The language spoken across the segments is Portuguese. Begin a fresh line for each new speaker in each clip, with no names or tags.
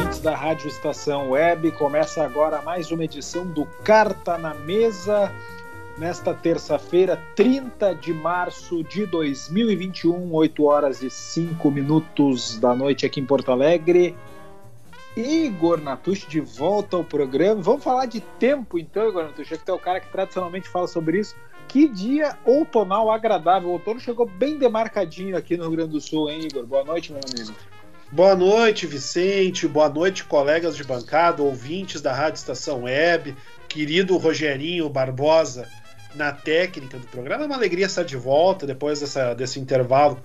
Ouvintes da Rádio Estação Web. Começa agora mais uma edição do Carta na Mesa. Nesta terça-feira, 30 de março de 2021, 8 horas e 5 minutos da noite aqui em Porto Alegre. Igor Natucci de volta ao programa. Vamos falar de tempo então, Igor Natucci, que é o cara que tradicionalmente fala sobre isso. Que dia outonal agradável. O outono chegou bem demarcadinho aqui no Rio Grande do Sul, hein, Igor? Boa noite, meu amigo.
Boa noite, Vicente. Boa noite, colegas de bancada, ouvintes da Rádio Estação Web, querido Rogerinho Barbosa na técnica do programa. É uma alegria estar de volta depois dessa, desse intervalo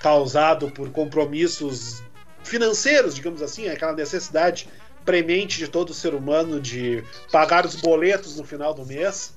causado por compromissos financeiros, digamos assim, aquela necessidade premente de todo ser humano de pagar os boletos no final do mês.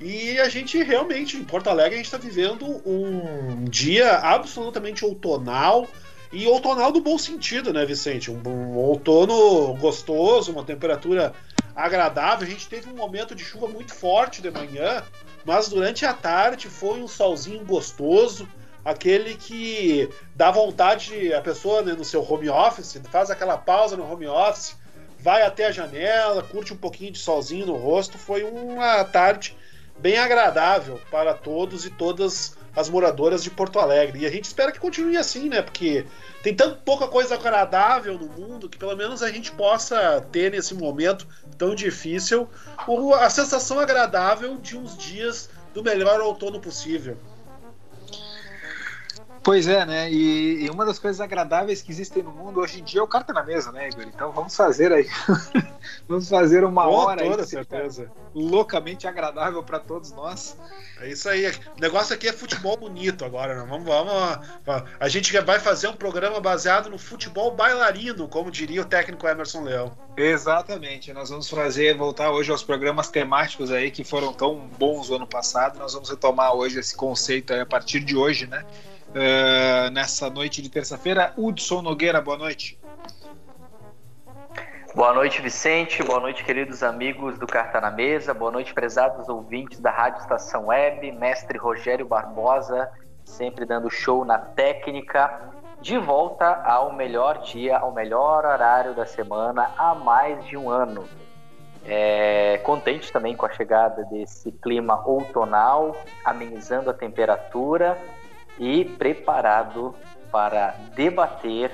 E a gente realmente, em Porto Alegre, a gente está vivendo um dia absolutamente outonal e outonal do bom sentido, né, Vicente? Um, um, outono gostoso, uma temperatura agradável. A gente teve um momento de chuva muito forte de manhã, mas durante a tarde foi um solzinho gostoso, aquele que dá vontade, a pessoa né, no seu home office, faz aquela pausa no home office, vai até a janela, curte um pouquinho de solzinho no rosto. Foi uma tarde bem agradável para todos e todas as moradoras de Porto Alegre. E a gente espera que continue assim, né? Porque tem tão pouca coisa agradável no mundo que pelo menos a gente possa ter nesse momento tão difícil a sensação agradável de uns dias do melhor outono possível.
Pois é, né? E, e, uma das coisas agradáveis que existem no mundo hoje em dia é o carta na mesa, né, Igor? Então vamos fazer aí. vamos fazer uma
Com
hora
toda
aí,
certeza.
loucamente agradável para todos nós.
É isso aí. O negócio aqui é futebol bonito agora, né? Vamos, vamos. A gente vai fazer um programa baseado no futebol bailarino, como diria o técnico Emerson Leão.
Exatamente. Nós vamos fazer, voltar hoje aos programas temáticos aí que foram tão bons o ano passado. Nós vamos retomar hoje esse conceito aí a partir de hoje, né? Uh, nessa noite de terça-feira. Hudson Nogueira, boa noite.
Boa noite, Vicente. Boa noite, queridos amigos do Carta na Mesa. Boa noite, prezados ouvintes da Rádio Estação Web. Mestre Rogério Barbosa, sempre dando show na técnica. De volta ao melhor dia, ao melhor horário da semana há mais de um ano. É, contente também com a chegada desse clima outonal, amenizando a temperatura e preparado para debater,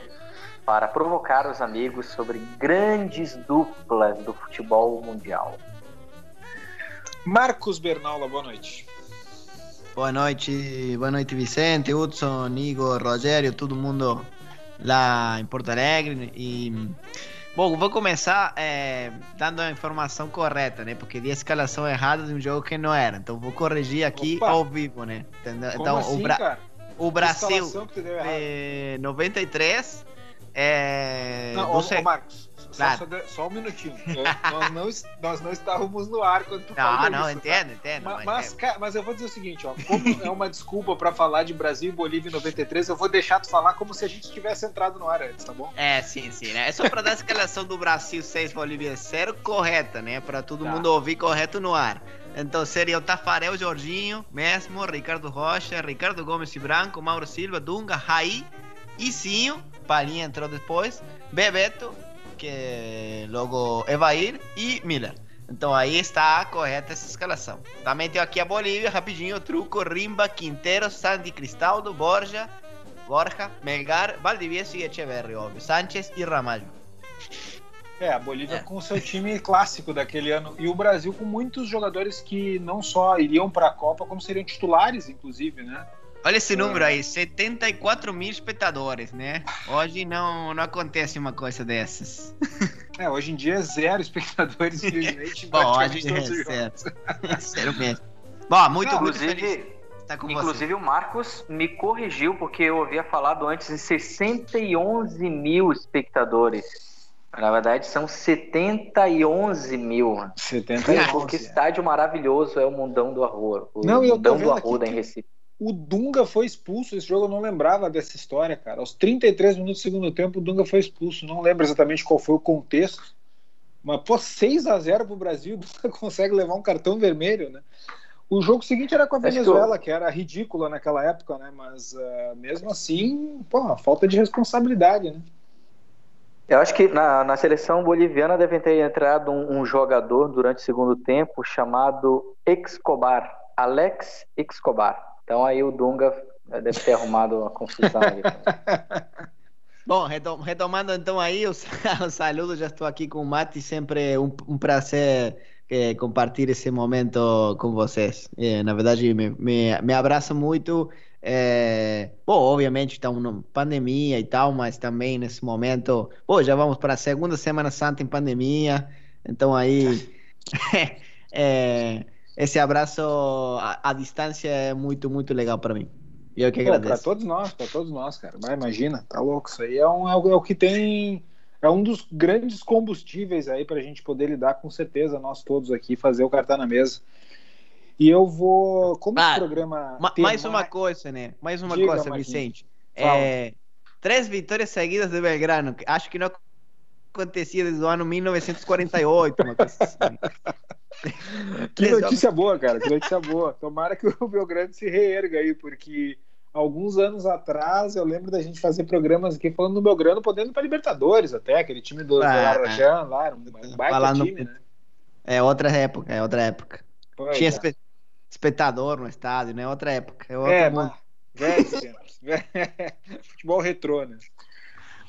para provocar os amigos sobre grandes duplas do futebol mundial.
Marcos Bernaula, boa noite.
Boa noite, boa noite Vicente, Hudson, Igor, Rogério, todo mundo lá em Porto Alegre e Bom, vou começar é, dando a informação correta, né? Porque di a escalação errada de um jogo que não era. Então vou corrigir aqui
Opa.
ao vivo, né? Entendeu?
Como
então
assim,
o, Bra
cara?
O Brasil
escalação que tu deu errado?
é, 93 é,
Não,
do
ô, ô, Marcos, só,
Claro.
só, só um minutinho. Eu- nós, não, nós não estávamos no ar quando tu falou
Não, não,
isso, tá?
entendo, entendo.
Ma-
mas
Mas,
é-
cara, mas eu vou dizer o seguinte, ó, como é uma desculpa pra falar de Brasil e Bolívia em 93, eu vou deixar tu falar como se a gente tivesse entrado no ar antes, tá bom?
É, sim, sim, né? É só pra dar a escalação do Brasil 6, Bolívia 0 correta, né? Pra todo
Tá.
mundo ouvir correto no ar. Então seria o Tafarel, Jorginho, mesmo, Ricardo Rocha, Ricardo Gomes e Branco, Mauro Silva, Dunga, Raí, Icinho, Palinha entrou depois, Bebeto, que logo Evair e Miller. Então aí está correta essa escalação. Também tenho aqui a Bolívia, rapidinho, Truco, Rimba, Quintero, Sandy Cristaldo, Borja, Borja, Melgar, Valdivieso e Echeverri, óbvio. Sánchez e Ramalho.
É, a Bolívia
É.
com o seu time clássico daquele ano e o Brasil com muitos jogadores que não só iriam pra Copa, como seriam titulares, inclusive, né?
Olha esse número aí, 74 mil espectadores, né? Hoje não, não acontece uma coisa dessas.
É, hoje em dia é zero espectadores, infelizmente. em
Bom, hoje
os
é
jogos.
sério. É mesmo. Bom, muito,
Não,
muito.
Inclusive,
Tá com
Inclusive o Marcos me corrigiu, porque eu havia falado antes de 61 mil espectadores. Na verdade, são 71 mil.
71.
Porque estádio maravilhoso é o Mundão do Arroa. O
Não,
Mundão do
aqui
em Recife.
O Dunga foi expulso. Esse jogo eu não lembrava dessa história, cara. Aos 33 minutos do segundo tempo, o Dunga foi expulso. Não lembro exatamente qual foi o contexto. Mas, pô, 6 a 0 pro Brasil, o Dunga consegue levar um cartão vermelho, né? O jogo seguinte era com a
Acho que
Venezuela, que era ridícula naquela época, né? Mas ah, mesmo assim, pô, falta de responsabilidade, né?
Eu acho que na, na seleção boliviana deve ter entrado um, um jogador durante o segundo tempo chamado Escobar, Alex Escobar. Então aí o Dunga eh, deve ter arrumado uma confusão ali.
Bom, retom- retomando então aí os, os saludos, já estou aqui com o Mati, sempre um, um prazer eh, compartilhar esse momento com vocês. Eh, na verdade, me, me, me abraça muito. Eh, bom, obviamente estamos na pandemia e tal, mas também nesse momento, pô, já vamos para a segunda Semana Santa em pandemia, então aí eh, esse abraço à, à distância é muito, muito legal para mim. E eu que
Pô,
agradeço.
todos nós, pra todos nós, cara. Vai, imagina, tá louco. Isso aí é, um, é, o, é o que tem. É um dos grandes combustíveis aí pra gente poder lidar com certeza, nós todos aqui, fazer o cartão na mesa. E eu vou. Como
Ah,
programa.
Ma- mais uma coisa, né? Mais uma
Diga,
coisa,
Marquinhos.
Vicente. É, três vitórias seguidas de Belgrano. Acho que não acontecia desde o ano 1948, uma coisa assim.
Que notícia boa, cara. Que notícia boa. Tomara que o Belgrano se reerga aí, porque alguns anos atrás eu lembro da gente fazer programas aqui falando do Belgrano, podendo pra Libertadores até, aquele time do, do
Ah,
Larajan lá, era um, um baita time, né?
É outra época, é outra época.
Pois
Tinha
é.
Espe- espectador no estádio, né? Outra época. É outro
É,
mundo.
mas velhos tempos. Futebol retrô, né?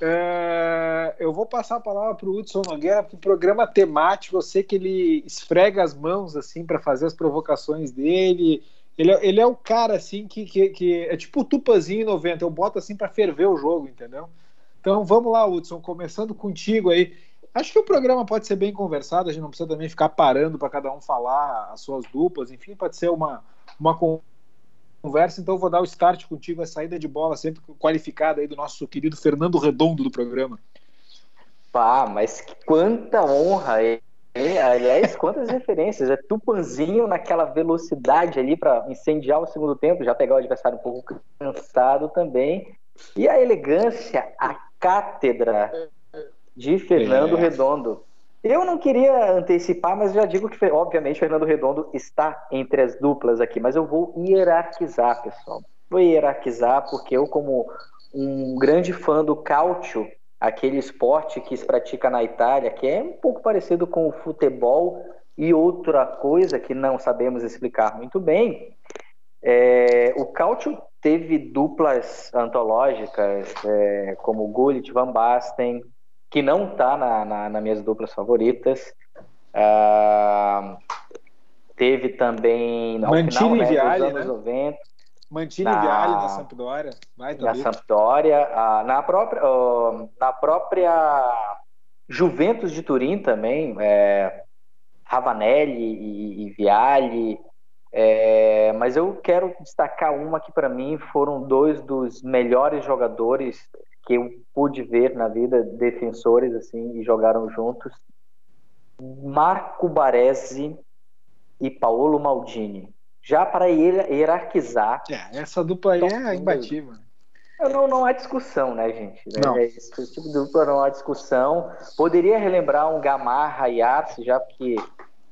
É, eu vou passar a palavra para o Hudson Nogueira, porque o programa temático, eu sei que ele esfrega as mãos assim para fazer as provocações dele. Ele, é- ele é o cara assim que, que, que é tipo o Tupanzinho em 90, eu boto assim para ferver o jogo, entendeu? Então vamos lá, Hudson, começando contigo aí. Acho que o programa pode ser bem conversado, a gente não precisa também ficar parando para cada um falar as suas duplas, enfim, pode ser uma, uma con- conversa, então vou dar o start contigo, a saída de bola sempre qualificada aí do nosso querido Fernando Redondo do programa.
Pá, mas quanta honra! é. É, aliás, quantas referências. É Tupanzinho naquela velocidade ali para incendiar o segundo tempo, já pegar o adversário um pouco cansado também. E a elegância, a cátedra de Fernando
É.
Redondo. Eu não queria antecipar, mas já digo que, obviamente, Fernando Redondo está entre as duplas aqui, mas eu vou hierarquizar, pessoal. Vou hierarquizar porque eu, como um grande fã do cálcio, aquele esporte que se pratica na Itália, que é um pouco parecido com o futebol e outra coisa que não sabemos explicar muito bem. É, o cálcio teve duplas antológicas, é, como Gullit, Van Basten, que não está na, na, nas minhas duplas favoritas. Ah, teve também no
Mantini
final né,
e
dos anos
né?
90
Mantini
Na-
Vialli na Sampdoria, vai
na
também.
Sampdoria, ah, na própria ah, na própria Juventus de Turim também, é, Ravanelli e, e Vialli, é, mas eu quero destacar uma que para mim foram dois dos melhores jogadores que eu pude ver na vida, defensores assim e jogaram juntos, Marco Baresi e Paolo Maldini. Já para hier- hierarquizar
É, essa dupla aí é imbatível.
não, não há discussão, né, gente?
Não.
É, Esse tipo de dupla não há discussão. Poderia relembrar um Gamarra e Arce, já porque.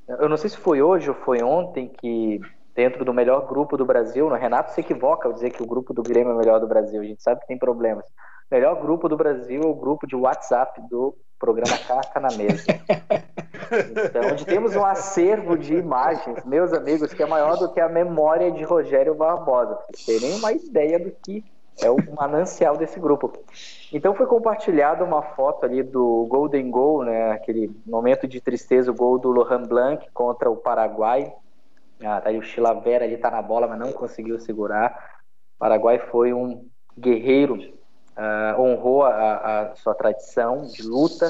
Eu não sei se foi hoje ou foi ontem que, dentro do melhor grupo do Brasil, no Renato se equivoca ao dizer que o grupo do Grêmio é o melhor do Brasil. A gente sabe que tem problemas. Melhor grupo do Brasil é o grupo de WhatsApp do programa Carta na Mesa. Então, onde temos um acervo de imagens, meus amigos, que é maior do que a memória de Rogério Barbosa. Pra vocês terem uma ideia do que é o manancial desse grupo. Então foi compartilhada uma foto ali do Golden Goal, né? Aquele momento de tristeza, o gol do Lohan Blanc contra o Paraguai. Ah, tá ali o Chilavera ali tá na bola, mas não conseguiu segurar. O Paraguai foi um guerreiro, ah, honrou a, a sua tradição de luta,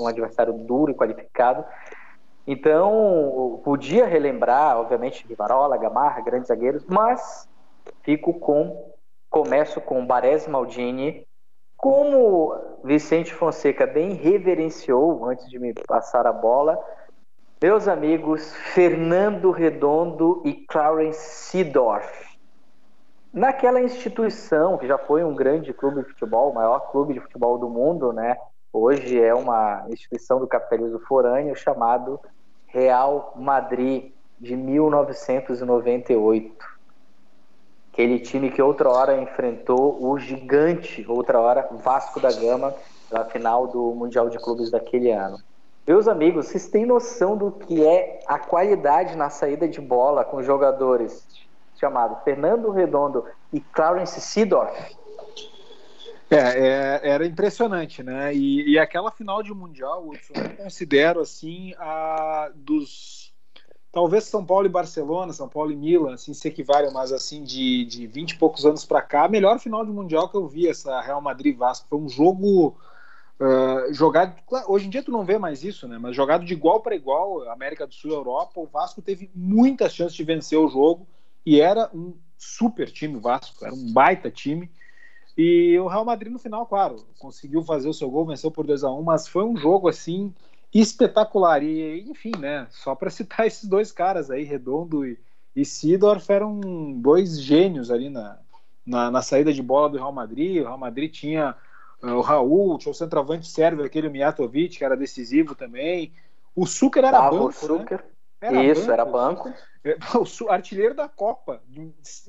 um adversário duro e qualificado. Então, podia relembrar, obviamente, Rivarola, Gamarra, grandes zagueiros, mas fico com. Começo com Baresi Maldini. Como Vicente Fonseca bem reverenciou antes de me passar a bola, meus amigos Fernando Redondo e Clarence Seedorf. Naquela instituição que já foi um grande clube de futebol, o maior clube de futebol do mundo, né? Hoje é uma instituição do capitalismo forâneo chamado Real Madrid de 1998. Aquele time que outra hora enfrentou o gigante, outra hora Vasco da Gama, na final do Mundial de Clubes daquele ano. Meus amigos, vocês têm noção do que é a qualidade na saída de bola com jogadores chamados Fernando Redondo e Clarence Seedorf?
É, é, era impressionante, né? E, e aquela final de Mundial, eu considero assim a dos talvez São Paulo e Barcelona, São Paulo e Milan, assim, se equivalem, mas assim, de, de 20 e poucos anos para cá, a melhor final de Mundial que eu vi, essa Real Madrid-Vasco. Foi um jogo uh, jogado. Hoje em dia tu não vê mais isso, né? Mas jogado de igual para igual, América do Sul e Europa, o Vasco teve muitas chances de vencer o jogo e era um super time o Vasco, era um baita time. E o Real Madrid no final, claro, conseguiu fazer o seu gol, venceu por 2 a 1 mas foi um jogo assim espetacular. E, enfim, né? Só para citar esses dois caras aí, Redondo e, e Sidorf, eram dois gênios ali na, na, na, saída de bola do Real Madrid. O Real Madrid tinha uh, o Raul, tinha o centroavante sérvio, aquele Mijatovic, que era decisivo também. O Sucre era banco.
O.
Né?
Era Isso, banco. era banco.
O artilheiro da Copa,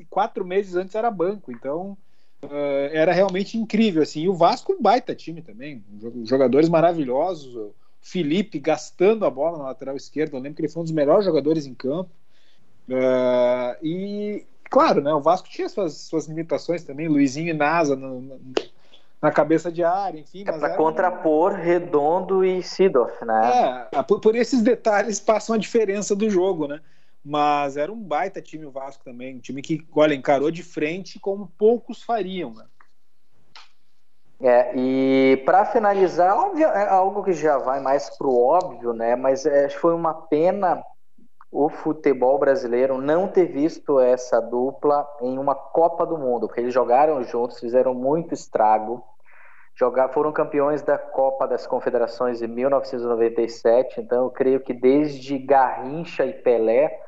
quatro meses antes era banco. Então Uh, era realmente incrível assim. E o Vasco um baita time também, jogadores maravilhosos. O Felipe gastando a bola na lateral esquerda, eu lembro que ele foi um dos melhores jogadores em campo. Uh, e claro, né, o Vasco tinha suas, suas limitações também, Luizinho e Nasa no, no, na cabeça de área, enfim.
É para contrapor. Redondo e Sidorf,
né? É, por, por esses detalhes passam a diferença do jogo, né? Mas era um baita time o Vasco também, um time que, olha, encarou de frente como poucos fariam, né?
É, e para finalizar, óbvio, é algo que já vai mais pro óbvio, né? Mas é, foi uma pena o futebol brasileiro não ter visto essa dupla em uma Copa do Mundo, porque eles jogaram juntos, fizeram muito estrago. Jogar, foram campeões da Copa das Confederações em 1997, então eu creio que desde Garrincha e Pelé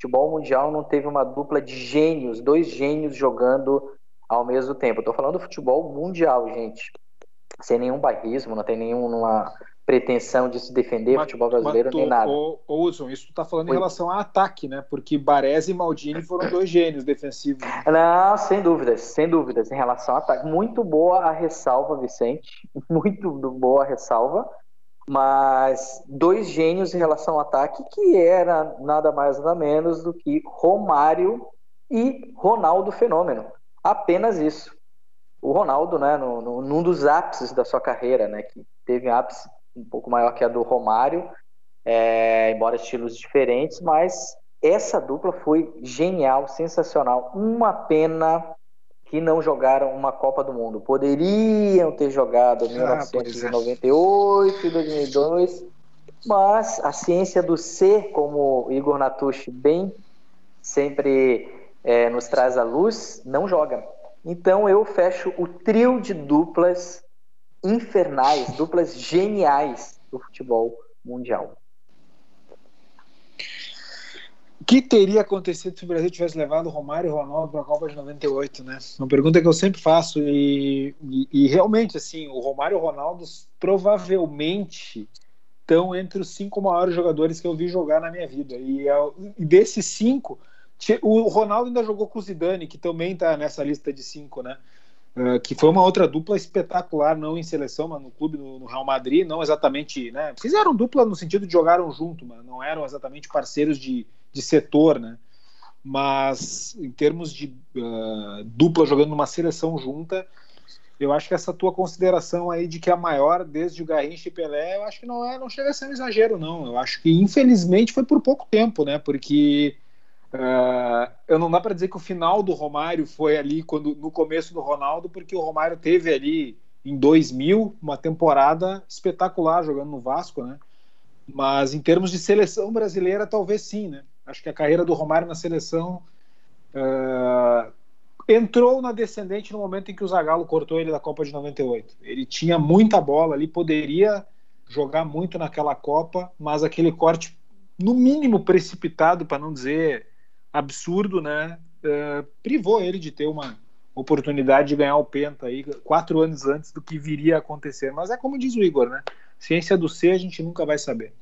futebol mundial não teve uma dupla de gênios, dois gênios jogando ao mesmo tempo. Estou falando do futebol mundial, gente. Sem nenhum bairrismo, não tem nenhuma pretensão de se defender mas, futebol brasileiro nem nada.
Ô, Wilson, isso tu tá falando Foi. em relação a ataque, né? Porque Baresi e Maldini foram dois gênios defensivos.
Não, sem dúvidas, sem dúvidas. Em relação a ataque, muito boa a ressalva, Vicente. Muito boa a ressalva mas dois gênios em relação ao ataque que era nada mais nada menos do que Romário e Ronaldo Fenômeno. Apenas isso. O Ronaldo, né, no, no, num dos ápices da sua carreira, né, que teve um ápice um pouco maior que a do Romário, é, embora estilos diferentes, mas essa dupla foi genial, sensacional. Uma pena que não jogaram uma Copa do Mundo. Poderiam ter jogado em ah, 1998 e 2002, mas a ciência do ser, como Igor Natucci bem sempre é, nos traz à luz, não joga. Então eu fecho o trio de duplas infernais, duplas geniais do futebol mundial.
O que teria acontecido se o Brasil tivesse levado Romário e Ronaldo para a Copa de 98, né? Uma pergunta que eu sempre faço e, e, e realmente, assim, o Romário e o Ronaldo provavelmente estão entre os cinco maiores jogadores que eu vi jogar na minha vida. E, é e desses cinco, o Ronaldo ainda jogou com o Zidane, que também está nessa lista de cinco, né? Uh, que foi uma outra dupla espetacular, não em seleção, mas no clube, no, no, Real Madrid, não exatamente, né? Fizeram dupla no sentido de jogaram junto, mas não eram exatamente parceiros de, de setor, né? Mas em termos de uh, dupla jogando numa seleção junta, eu acho que essa tua consideração aí de que a maior desde o Garrincha e Pelé, eu acho que não é, não chega a ser um exagero, não. Eu acho que infelizmente foi por pouco tempo, né? Porque uh, eu não dá para dizer que o final do Romário foi ali quando no começo do Ronaldo, porque o Romário teve ali em 2000 uma temporada espetacular jogando no Vasco, né? Mas em termos de seleção brasileira, talvez sim, né? Acho que a carreira do Romário na seleção uh, entrou na descendente no momento em que o Zagallo cortou ele da Copa de 98. Ele tinha muita bola ali, poderia jogar muito naquela Copa, mas aquele corte, no mínimo precipitado, para não dizer absurdo, né? Uh, privou ele de ter uma oportunidade de ganhar o Penta aí quatro anos antes do que viria a acontecer. Mas é como diz o Igor, né? Ciência do C a gente nunca vai saber.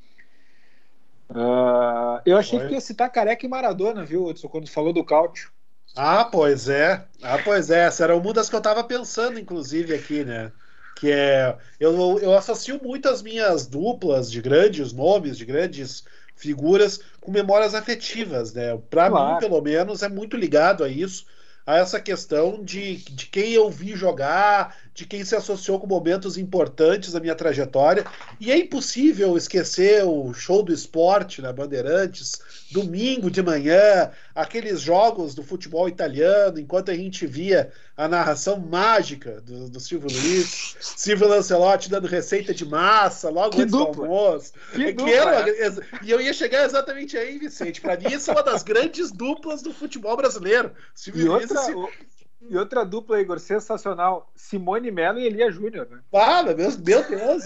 Uh, eu achei que ia citar Careca e Maradona, viu, Hudson, quando falou do cálcio.
Ah, pois é. Ah, pois é. Essa era uma das que eu estava pensando, inclusive, aqui, né? Que é. Eu, eu associo muito as minhas duplas de grandes nomes, de grandes figuras, com memórias afetivas, né? Para claro. mim, pelo menos, é muito ligado a isso a essa questão de, de quem eu vi jogar, de quem se associou com momentos importantes da minha trajetória. E é impossível esquecer o show do esporte na Bandeirantes, domingo de manhã, aqueles jogos do futebol italiano, enquanto a gente via a narração mágica do, do Silvio Luiz, Silvio Lancelotti dando receita de massa logo que antes dupla. do almoço. Que que era, e eu ia chegar exatamente aí, Vicente. Para mim, isso é uma das grandes duplas do futebol brasileiro.
Silvio e Luiz outra, e... Outra dupla, Igor, sensacional. Simone Mello e Elia Júnior, né?
Ah, meu Deus, meu Deus.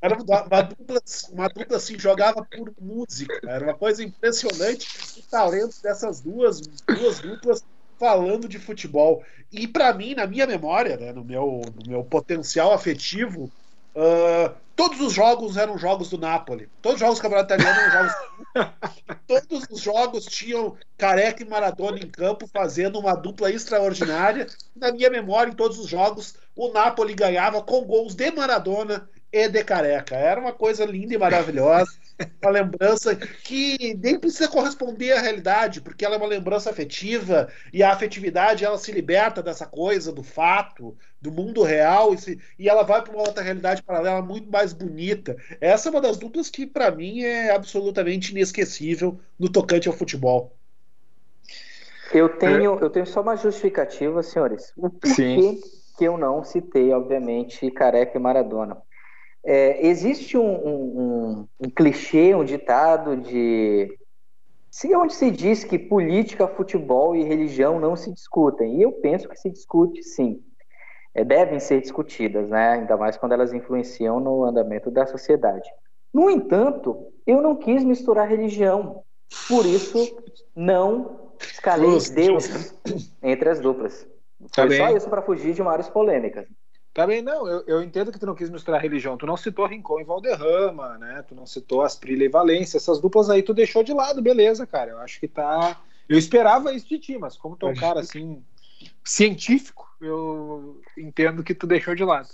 Era uma, uma, dupla, uma dupla assim, jogava por música. Era uma coisa impressionante o talento dessas duas, duas duplas falando de futebol. E para mim, na minha memória, né, no, meu, no meu potencial afetivo, uh, todos os jogos eram jogos do Napoli. Todos os jogos do Campeonato Italiano eram jogos. todos os jogos tinham Careca e Maradona em campo fazendo uma dupla extraordinária. Na minha memória, em todos os jogos, o Napoli ganhava com gols de Maradona e de Careca. Era uma coisa linda e maravilhosa uma lembrança que nem precisa corresponder à realidade, porque ela é uma lembrança afetiva e a afetividade ela se liberta dessa coisa do fato, do mundo real e, se, e ela vai para uma outra realidade paralela muito mais bonita. Essa é uma das duplas que para mim é absolutamente inesquecível no tocante ao futebol.
Eu tenho, eu tenho só uma justificativa, senhores. O porquê que eu não citei, obviamente, Careca e Maradona? É, existe um, um, um, um, clichê, um ditado de onde se diz que política, futebol e religião não se discutem. E eu penso que se discute sim. É, devem ser discutidas, né? ainda mais quando elas influenciam no andamento da sociedade. No entanto, eu não quis misturar religião, por isso não escalei Deus entre as duplas. Tá Foi só isso para fugir de maiores polêmicas.
Também não, eu, eu, entendo que tu não quis misturar religião. Tu não citou Rincon e Valderrama, né? Tu não citou Asprilha e Valência. Essas duplas aí tu deixou de lado, beleza, cara. Eu acho que tá. Eu esperava isso de ti, mas como tu é um cara assim, científico, eu entendo que tu deixou de lado.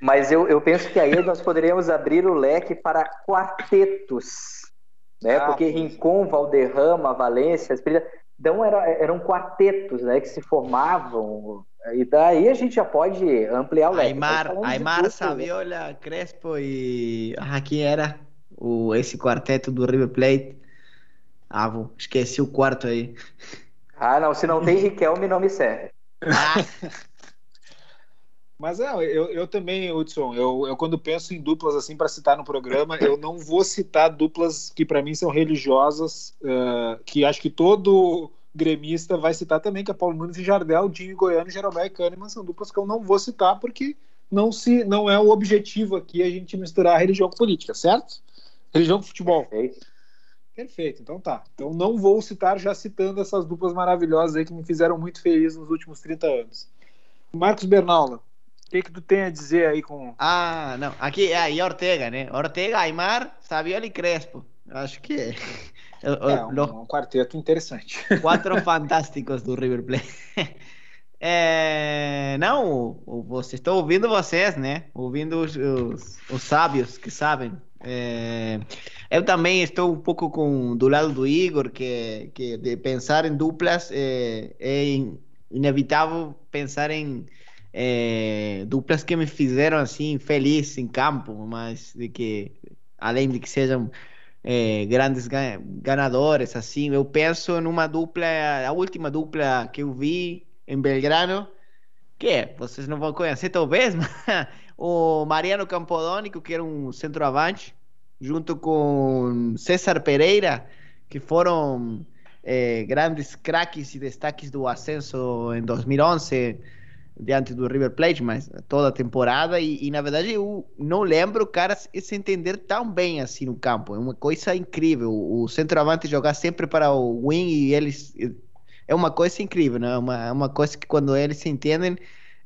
Mas eu, eu penso que aí nós poderíamos abrir o leque para quartetos. Né? Ah, Porque Rincon, Valderrama, Valência, Asprilha. Então era, eram quartetos né, que se formavam e daí a gente já pode ampliar o leque.
Aymar, Aymar tudo, Saviola, né? Crespo e. Ah, quem era? O, esse quarteto do River Plate. Ah, vou, esqueci o quarto aí.
Ah, não, se não tem Riquelme, não me serve. Ah.
Mas é, eu, eu também, Hudson, eu, eu quando penso em duplas assim para citar no programa, eu não vou citar duplas que para mim são religiosas, uh, que acho que todo gremista vai citar também, que é Paulo Nunes e Jardel, Dinho Goiano, Jeromel e Kahneman, são duplas que eu não vou citar porque não, se, não é o objetivo aqui a gente misturar religião com política, certo? Religião com futebol.
Perfeito.
Perfeito, então tá. Então não vou citar já citando essas duplas maravilhosas aí que me fizeram muito feliz nos últimos 30 anos. Marcos Bernaula, o que, que tu tem a dizer aí com.
Ah, não. Aqui é aí Ortega, né? Ortega, Aymar, Saviola e Crespo. Acho que é.
É um, um quarteto interessante.
Quatro fantásticos do River Plate. É, não, você estou ouvindo vocês, né? Ouvindo os, os, os sábios que sabem. É, eu também estou um pouco com do lado do Igor, que, que de pensar em duplas é, é inevitável pensar em é, duplas que me fizeram assim feliz em campo, mas de que além de que sejam é, grandes ganadores, assim. Eu penso numa dupla, a última dupla que eu vi em Belgrano, que vocês não vão conhecer talvez, mas o Mariano Campodónico, que era um centroavante, junto com César Pereira, que foram eh, grandes craques e destaques do ascenso em 2011 diante do River Plate, mas toda a temporada e, e, na verdade eu não lembro o cara se entender tão bem assim no campo. É uma coisa incrível. O centroavante jogar sempre para o wing e eles é uma coisa incrível, né? Uma uma coisa que quando eles se entendem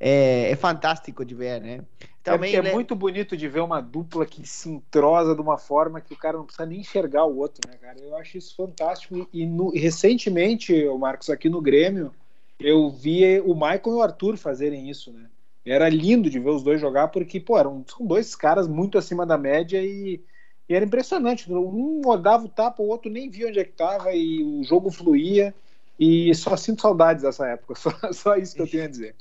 é, é fantástico de ver, né?
Também é, é muito bonito de ver uma dupla que se entrosa de uma forma que o cara não precisa nem enxergar o outro, né, cara? Eu acho isso fantástico. E, no, recentemente, o Marcos, aqui no Grêmio, eu vi o Michael e o Arthur fazerem isso, né? Era lindo de ver os dois jogar, porque, pô, eram são dois caras muito acima da média e, e era impressionante. Um rodava o tapa, o outro nem via onde é que tava e o jogo fluía. E só sinto saudades dessa época, só, só isso que eu tenho a dizer.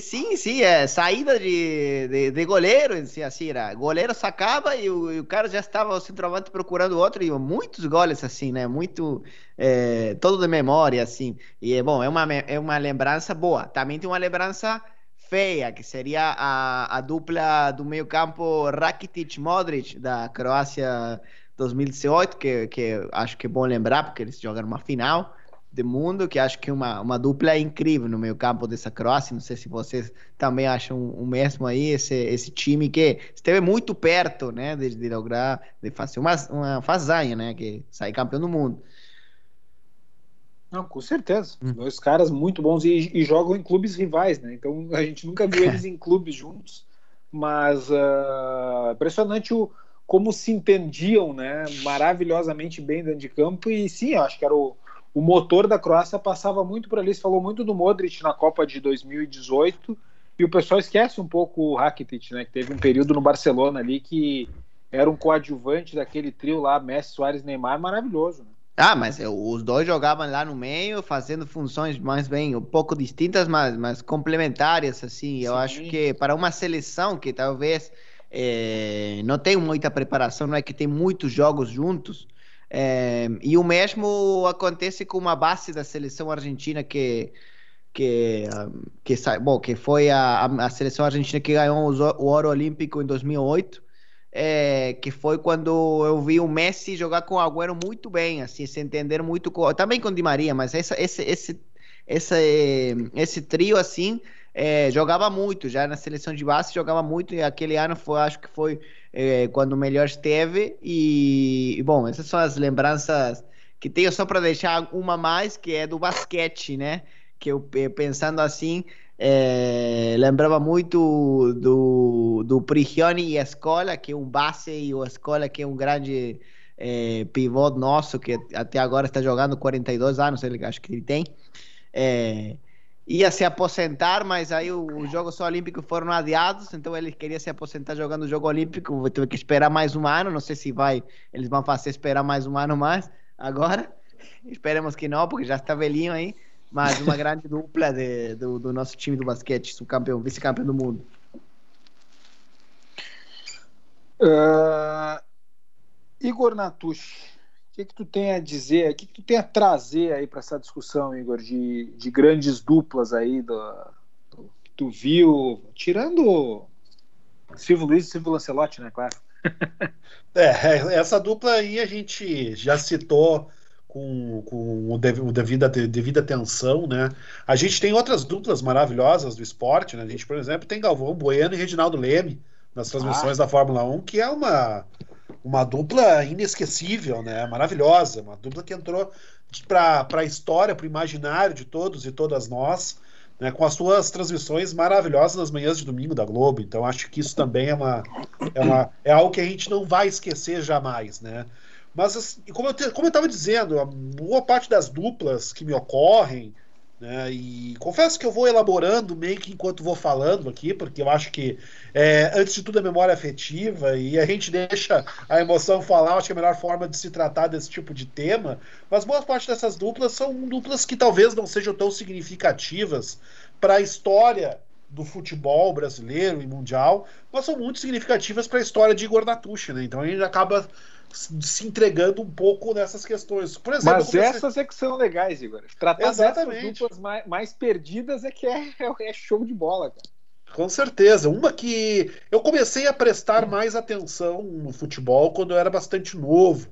Sim, sim, é saída de, de, de goleiro, assim, era. Goleiro sacava e o, e o cara já estava o centroavante procurando outro, e muitos goles, assim, né? Muito. É, todo de memória, assim. E, bom, é uma, é uma lembrança boa. Também tem uma lembrança feia, que seria a, a dupla do meio-campo Rakitic-Modric, da Croácia 2018, que, que acho que é bom lembrar, porque eles jogaram uma final do mundo, que acho que uma, uma dupla incrível no meio campo dessa Croácia. Não sei se vocês também acham o mesmo aí, esse, esse time que esteve muito perto, né, de, de lograr, de fazer uma, uma façanha, né, que sair campeão do mundo.
Não, com certeza. Hum. Dois caras muito bons e, e, jogam em clubes rivais, né? Então a gente nunca viu eles em clubes juntos, mas uh, impressionante o, como se entendiam, né? Maravilhosamente bem dentro de campo e sim, acho que era o, o motor da Croácia passava muito por ali. Você falou muito do Modric na Copa de 2018 e o pessoal esquece um pouco o Rakitic, né? Que teve um período no Barcelona ali que era um coadjuvante daquele trio lá, Messi, Soares, Neymar, maravilhoso. Né?
Ah, mas os dois jogavam lá no meio, fazendo funções mais bem, um pouco distintas, mas, mas complementares, assim. Eu Sim. acho que para uma seleção que talvez é, não tem muita preparação, não é que tem muitos jogos juntos, é, e o mesmo acontece com uma base da seleção argentina que que que, bom, que foi a, a seleção argentina que ganhou o ouro olímpico em 2008 é, que foi quando eu vi o Messi jogar com o Agüero muito bem, assim, se entender muito com, também com Di Maria, mas essa, esse, esse, esse, esse trio assim é, jogava muito, já na seleção de base jogava muito e aquele ano foi, acho que foi é, quando melhor esteve. E, bom, essas são as lembranças que tenho só para deixar uma mais, que é do basquete, né? Que eu pensando assim, é, lembrava muito do, do Prigioni e a Escola, que é um base, e a Escola, que é um grande é, pivô nosso, que até agora está jogando 42 anos, ele acho que ele tem. É, ia se aposentar, mas aí os Jogos Olímpicos foram adiados, então ele queria se aposentar jogando o Jogo Olímpico, teve que esperar mais um ano, não sei se vai, eles vão fazer esperar mais um ano mais agora, esperemos que não, porque já está velhinho aí, mas uma grande dupla de, do, do, nosso time do basquete, subcampeão, vice-campeão do mundo.
Uh, Igor Natucci, que, que tu tem a dizer, o que, que tu tem a trazer aí para essa discussão, Igor, de, de grandes duplas aí do, do, que tu viu, tirando Silvio Luiz e Silvio Lancelotti, né, claro.
é, essa dupla aí a gente já citou com, com o, dev, o devida, devida atenção, né? A gente tem outras duplas maravilhosas do esporte, né? A gente, por exemplo, tem Galvão Bueno e Reginaldo Leme nas transmissões ah. da Fórmula 1, que é uma uma dupla inesquecível, né? Maravilhosa, uma dupla que entrou para a história, para o imaginário de todos e todas nós, né? com as suas transmissões maravilhosas nas manhãs de domingo da Globo. Então acho que isso também é uma é, uma, é algo que a gente não vai esquecer jamais, né? Mas assim, como eu como estava dizendo, boa parte das duplas que me ocorrem né? E confesso que eu vou elaborando meio que enquanto vou falando aqui, porque eu acho que, é, antes de tudo, a memória afetiva e a gente deixa a emoção falar. Acho que é a melhor forma de se tratar desse tipo de tema. Mas boa parte dessas duplas são duplas que talvez não sejam tão significativas para a história do futebol brasileiro e mundial, mas são muito significativas para a história de Igor Natucci, né? Então a gente acaba se entregando um pouco nessas questões.
Por exemplo, Mas comecei... essas é que são legais, Igor. Tratar Exatamente. dessas duplas mais, mais perdidas é que é, é, show de bola, cara.
Com certeza. Uma que eu comecei a prestar mais atenção no futebol quando eu era bastante novo.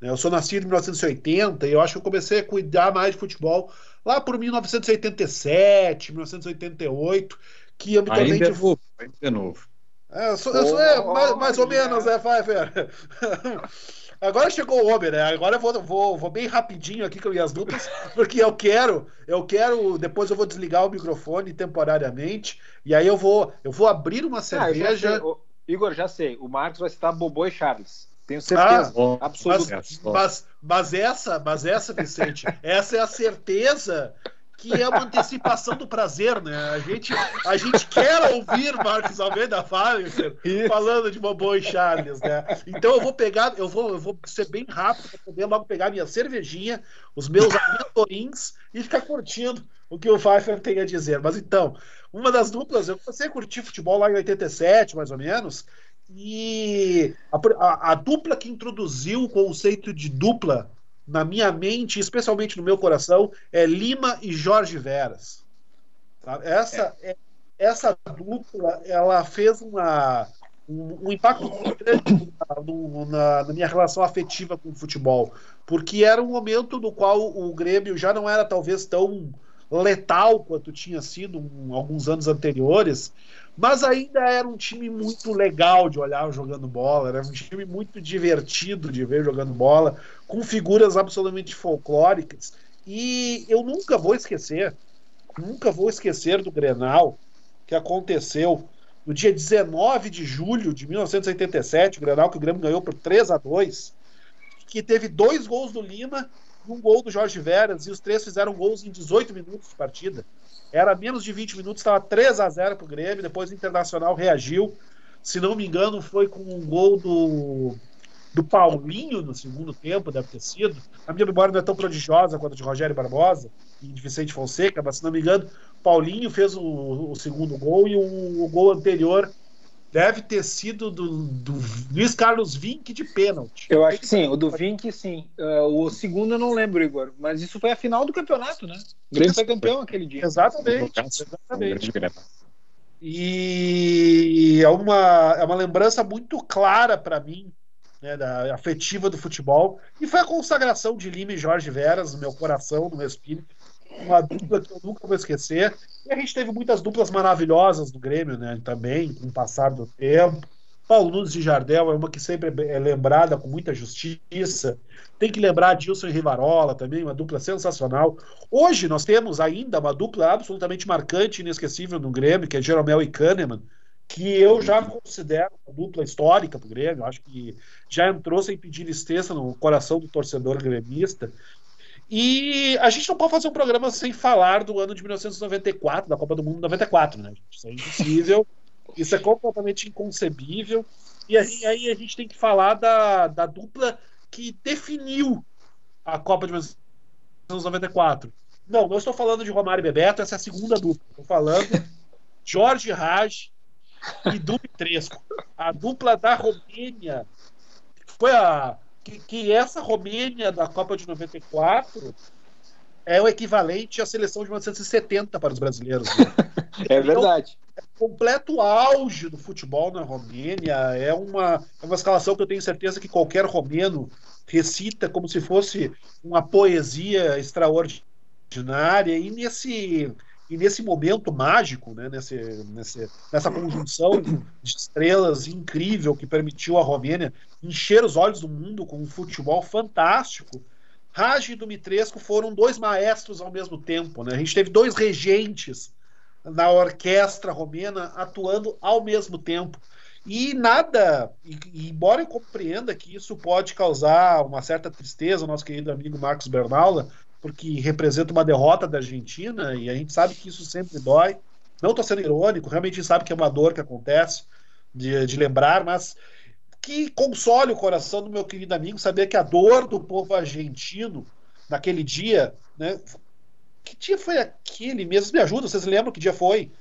Né? Eu sou nascido em 1980 e eu acho que eu comecei a cuidar mais de futebol lá por 1987, 1988, que eu me tornei
Ainda é
de...
novo, ainda é novo.
É, eu sou, sou- é, mais, mais ou menos, é, Pfeiffer. Agora chegou o homem, né? Agora eu vou, vou, vou bem rapidinho aqui com minhas duplas, porque eu quero, eu quero, depois eu vou desligar o microfone temporariamente, e aí eu vou, eu vou abrir uma
Ah, já
cerveja.
sei. Ô, Igor, já sei. O Marcos vai citar Bobô e Charles. Tenho certeza.
Bom,
absoluta.
Mas, mas, mas essa, mas essa, Vicente, essa é a certeza que é uma antecipação do prazer, né? A gente, a gente quer ouvir Marcos Almeida Pfeiffer falando de Bobô e Charles, né? Então eu vou pegar, eu vou, eu vou ser bem rápido para poder logo pegar minha cervejinha, os meus amendoins e ficar curtindo o que o Pfeiffer tem a dizer. Mas então, uma das duplas, eu comecei a curtir futebol lá em 87, mais ou menos, e a, a- a dupla que introduziu o conceito de dupla na minha mente, especialmente no meu coração, é Lima e Jorge Veras. Tá? Essa, é- essa dupla, ela fez uma, um, um impacto grande na, na- na minha relação afetiva com o futebol, porque era um momento no qual o Grêmio já não era talvez tão letal quanto tinha sido um- alguns anos anteriores, mas ainda era um time muito legal de olhar jogando bola, era um time muito divertido de ver jogando bola, com figuras absolutamente folclóricas. E eu nunca vou esquecer, nunca vou esquecer do Grenal que aconteceu no dia 19 de julho de 1987, o Grenal que o Grêmio ganhou por 3 a 2 que teve dois gols do Lima um gol do Jorge Veras, e os três fizeram gols em 18 minutos de partida. Era menos de 20 minutos, estava 3 a 0 para o Grêmio, depois o Internacional reagiu. Se não me engano, foi com um gol do, do Paulinho no segundo tempo, deve ter sido. A minha memória não é tão prodigiosa quanto a de Rogério Barbosa e de Vicente Fonseca, mas se não me engano, Paulinho fez o, o segundo gol e o, o gol anterior deve ter sido do, do Luiz Carlos Vinck de pênalti.
Eu acho que sim, o do Vink, sim. Uh, o segundo eu não lembro, Igor. Mas isso foi a final do campeonato, né? O Grêmio foi campeão aquele dia.
Exatamente. Exatamente. E é uma, é uma lembrança muito clara para mim, né, da afetiva do futebol. E foi a consagração de Lima e Jorge Veras no meu coração, no meu espírito. Uma dupla que eu nunca vou esquecer. E a gente teve muitas duplas maravilhosas no Grêmio, né? Também, com o passar do tempo. Paulo Nunes de Jardel é uma que sempre é lembrada com muita justiça. Tem que lembrar Dilson e Rivarola também, uma dupla sensacional. Hoje nós temos ainda uma dupla absolutamente marcante e inesquecível no Grêmio, que é Jeromel e Kahneman, que eu já considero uma dupla histórica do Grêmio. Acho que já entrou sem pedir licença no coração do torcedor gremista. E a gente não pode fazer um programa sem falar do ano de 1994, da Copa do Mundo 94, né? Isso é impossível, isso é completamente inconcebível. E aí, aí a gente tem que falar da, da dupla que definiu a Copa de 1994. Não, não estou falando de Romário e Bebeto, essa é a segunda dupla. Estou falando Jorge Raj e Dumitrescu. A dupla da Romênia. Foi a. Que, que essa Romênia da Copa de 94 é o equivalente à seleção de 1970 para os brasileiros. né?
É verdade.
completo auge do futebol na Romênia. É uma, é uma escalação que eu tenho certeza que qualquer romeno recita como se fosse uma poesia extraordinária. E nesse, e nesse momento mágico, né, nesse, nesse, nessa conjunção de estrelas incrível que permitiu a Romênia encher os olhos do mundo com um futebol fantástico. Raj e Dumitrescu foram dois maestros ao mesmo tempo. Né? A gente teve dois regentes na orquestra romena atuando ao mesmo tempo. E nada, embora eu compreenda que isso pode causar uma certa tristeza ao nosso querido amigo Marcos Bernaula, porque representa uma derrota da Argentina, e a gente sabe que isso sempre dói. Não estou sendo irônico, realmente a gente sabe que é uma dor que acontece de, de lembrar, mas que console o coração do meu querido amigo saber que a dor do povo argentino naquele dia, né? Que dia foi aquele mesmo? Me ajuda, vocês lembram que dia foi?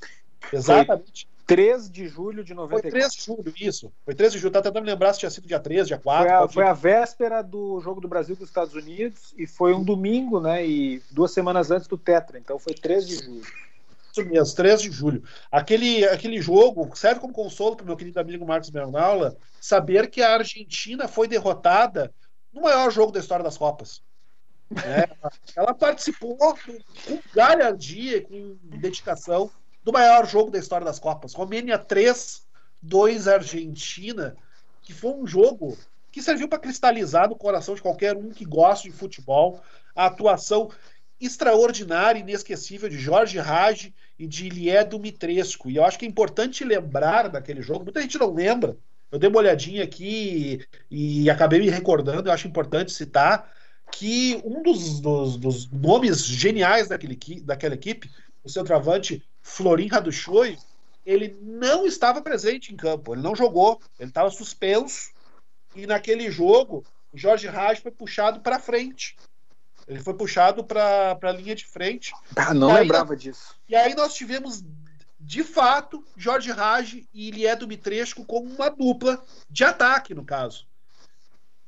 Exatamente.
3 de julho de
Foi
94.
3 de julho, isso. Foi 3 de julho. Tá tentando me lembrar se tinha sido dia 3, dia 4.
Foi a, foi a véspera do jogo do Brasil com os Estados Unidos e foi um domingo, né? E duas semanas antes do Tetra, então foi 3 de julho.
Isso mesmo, 3 de julho. Aquele, aquele jogo serve como consolo para o meu querido amigo Marcos Bernaula saber que a Argentina foi derrotada no maior jogo da história das Copas. É, ela participou com galhardia, com dedicação, do maior jogo da história das Copas. Romênia 3, 2 Argentina, que foi um jogo que serviu para cristalizar no coração de qualquer um que gosta de futebol a atuação extraordinária, inesquecível de Jorge Raj e de Ilie Dumitrescu. E eu acho que é importante lembrar daquele jogo, muita gente não lembra. Eu dei uma olhadinha aqui e, e acabei me recordando, eu acho importante citar que um dos, dos, dos nomes geniais daquele, daquela equipe, o centroavante Florin Raduchoy, ele não estava presente em campo, ele não jogou, ele estava suspenso e naquele jogo o Jorge Raj foi puxado para frente. Ele foi puxado para a linha de frente.
Ah, não lembrava disso.
E aí nós tivemos, de fato, Jorge Raj e Ilie Dumitrescu como uma dupla de ataque, no caso.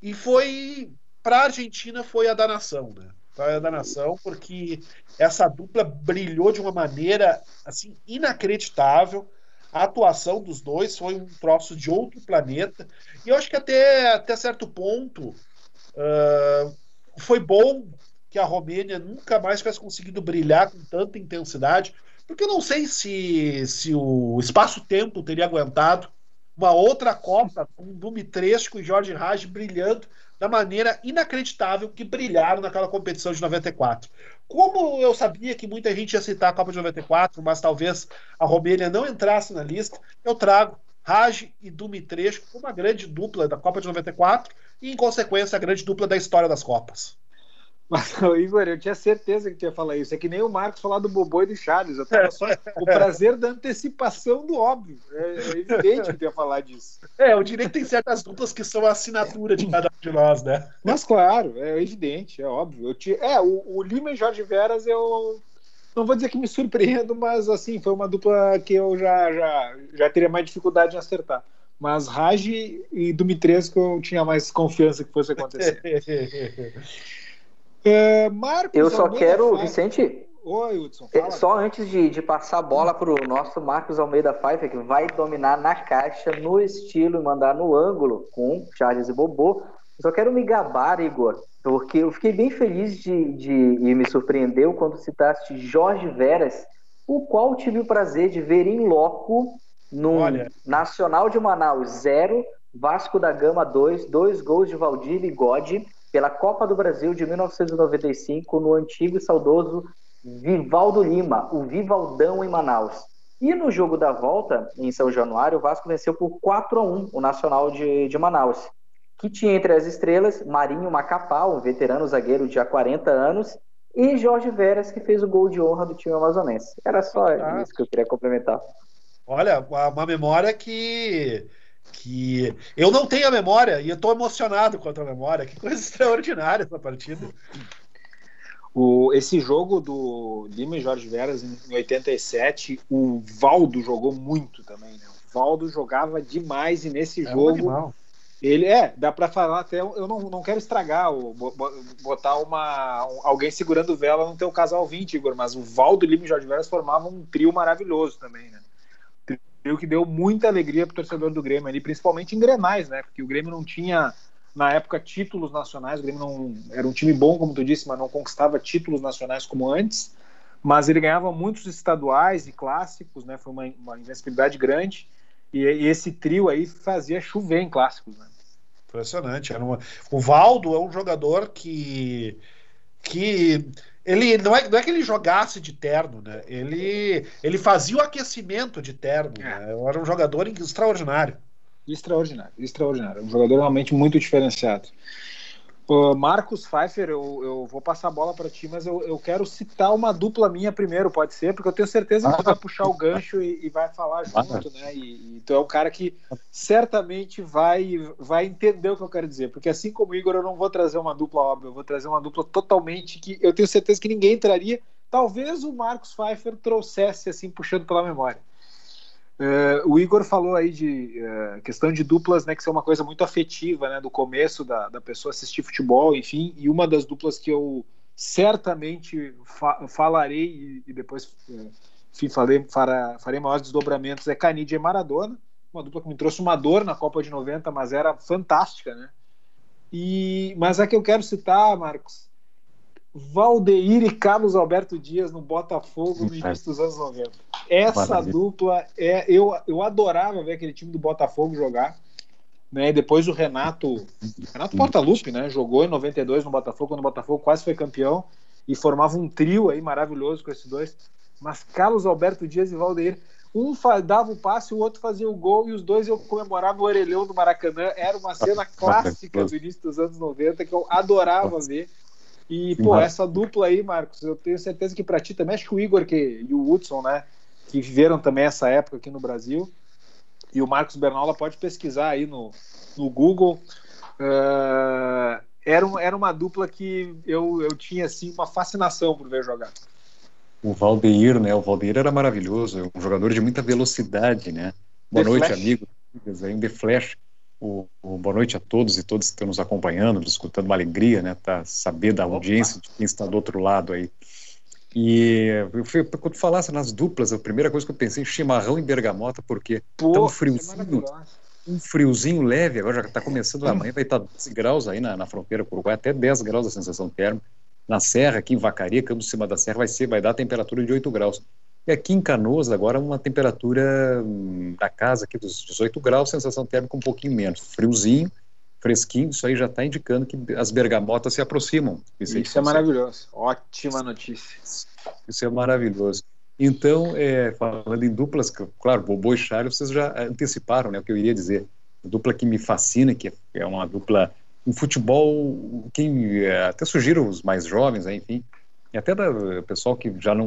E foi. Para a Argentina foi a da nação, né? Da nação, porque essa dupla brilhou de uma maneira assim inacreditável. A atuação dos dois foi um troço de outro planeta. E eu acho que até, até certo ponto uh, foi bom que a Romênia nunca mais tivesse conseguido brilhar com tanta intensidade, porque eu não sei se, se o espaço-tempo teria aguentado uma outra Copa com Dumitrescu e Jorge Raj brilhando da maneira inacreditável que brilharam naquela competição de 94. Como eu sabia que muita gente ia citar a Copa de 94, mas talvez a Romênia não entrasse na lista, eu trago Raj e Dumitrescu uma grande dupla da Copa de 94 e, em consequência, a grande dupla da história das Copas.
Mas, Igor, eu tinha certeza que tu ia falar isso. É que nem o Marcos falar do Bobô e do Charles. Eu tava só o prazer da antecipação do óbvio. É, é evidente que tu ia falar disso.
É, eu diria que tem certas duplas que são a assinatura de cada um de nós, né?
Mas claro, é evidente, é óbvio. Eu tinha, é, o, o Lima e Jorge Veras eu não vou dizer que me surpreendo, mas assim, foi uma dupla que eu já, já, já teria mais dificuldade em acertar. Mas Raj e Dumitrescu eu tinha mais confiança que fosse acontecer.
É, Marcos, eu só quero, Pfeiffer. Vicente. Oi, Hudson. É, fala. Só antes de, de passar a bola para o nosso Marcos Almeida Pfeiffer, que vai dominar na caixa, no estilo e mandar no ângulo com Charles e Bobô. Eu só quero me gabar, Igor, porque eu fiquei bem feliz de, de, e me surpreendeu quando citaste Jorge Veras, o qual tive o prazer de ver em loco no Olha. Nacional de Manaus 0, Vasco da Gama 2, dois gols de Valdir Bigode pela Copa do Brasil de 1995 no antigo e saudoso Vivaldo Lima, o Vivaldão em Manaus. E no jogo da volta, em São Januário, o Vasco venceu por 4 a 1 o Nacional de, de Manaus, que tinha entre as estrelas Marinho Macapá, um veterano zagueiro de há 40 anos, e Jorge Veras, que fez o gol de honra do time amazonense. Era só isso que eu queria complementar.
Olha, uma memória que que eu não tenho a memória e eu estou emocionado com a memória. Que coisa extraordinária essa partida.
O, esse jogo do Lima e Jorge Veras em, em 87, o Valdo jogou muito também. Né? O Valdo jogava demais e nesse é jogo. Um ele é, dá para falar até. Eu não, não quero estragar, botar uma, alguém segurando vela no teu casal 20, Igor, mas o Valdo, Lima e Jorge Veras formavam um trio maravilhoso também, né? Trio que deu muita alegria para o torcedor do Grêmio ali, principalmente em Grenais, né? Porque o Grêmio não tinha, na época, títulos nacionais. O Grêmio não era um time bom, como tu disse, mas não conquistava títulos nacionais como antes. Mas ele ganhava muitos estaduais e clássicos, né? Foi uma, uma invencibilidade grande. E, e, esse trio aí fazia chover em clássicos, né?
Impressionante. Uma... O Valdo é um jogador que que ele não é, não é que ele jogasse de terno, né? Ele, ele fazia o aquecimento de terno. É. Né? Era um jogador extraordinário.
Extraordinário, extraordinário. Um jogador realmente muito diferenciado. Marcos Pfeiffer, eu, eu vou passar a bola para ti, mas eu, eu quero citar uma dupla minha primeiro, pode ser, porque eu tenho certeza que tu vai puxar o gancho e, e vai falar junto, né? E, e, tu é o cara que certamente vai, vai entender o que eu quero dizer, porque assim como o Igor, eu não vou trazer uma dupla óbvia, eu vou trazer uma dupla totalmente que eu tenho certeza que ninguém traria. Talvez o Marcos Pfeiffer trouxesse, assim, puxando pela memória. Uh, o Igor falou aí de uh, questão de duplas, né, que são uma coisa muito afetiva, né, do começo da, da pessoa assistir futebol, enfim, e uma das duplas que eu certamente fa falarei e, e depois, uh, enfim, falei, farei maiores desdobramentos é Canidia e Maradona, uma dupla que me trouxe uma dor na Copa de 90, mas era fantástica, né? E, mas a que eu quero citar, Marcos, Valdeir e Carlos Alberto Dias no Botafogo no início dos anos 90. Essa Maravilha. dupla é eu, eu adorava ver aquele time do Botafogo jogar. Né? Depois o Renato, Renato Portaluppi, né? Jogou em 92 no Botafogo, quando o Botafogo quase foi campeão e formava um trio aí maravilhoso com esses dois. Mas Carlos Alberto Dias e Valdeir, um dava o passe, o outro fazia o gol e os dois iam comemorar no orelhão do Maracanã. Era uma cena clássica do início dos anos 90 que eu adorava ver. E, pô, essa dupla aí, Marcos, eu tenho certeza que para ti também, acho que o Igor que, e o Hudson, né, que viveram também essa época aqui no Brasil, e o Marcos Bernola pode pesquisar aí no, no Google. Uh, era, um, era uma dupla que eu, eu tinha, assim, uma fascinação por ver jogar.
O Valdeir, né, o Valdeir era maravilhoso, um jogador de muita velocidade, né. Boa The noite, Flash. amigo. Aí, The Flash. O, o, boa noite a todos e todas que estão nos acompanhando, nos escutando, uma alegria, né, tá, saber da audiência de quem está do outro lado aí. E eu fui, quando falasse nas duplas, a primeira coisa que eu pensei, chimarrão e bergamota, porque Pô, tá um friozinho, um friozinho leve, agora já está começando amanhã, vai estar tá 12 graus aí na, na fronteira com o Uruguai, até 10 graus a sensação térmica. Na Serra, aqui em Vacaria, Campo de Cima da Serra, vai ser, vai dar temperatura de 8 graus. E aqui em Canoas, agora, uma temperatura hum, da casa aqui dos 18 graus, sensação térmica um pouquinho menos. Friozinho, fresquinho, isso aí já está indicando que as bergamotas se aproximam.
Isso, isso é maravilhoso. Ótima notícia.
Isso é maravilhoso. Então, é, falando em duplas, claro, Bobo e Charles, vocês já anteciparam né, o que eu iria dizer. A dupla que me fascina, que é uma dupla. Um futebol, quem é, até sugiro os mais jovens, né, enfim, e até o pessoal que já não,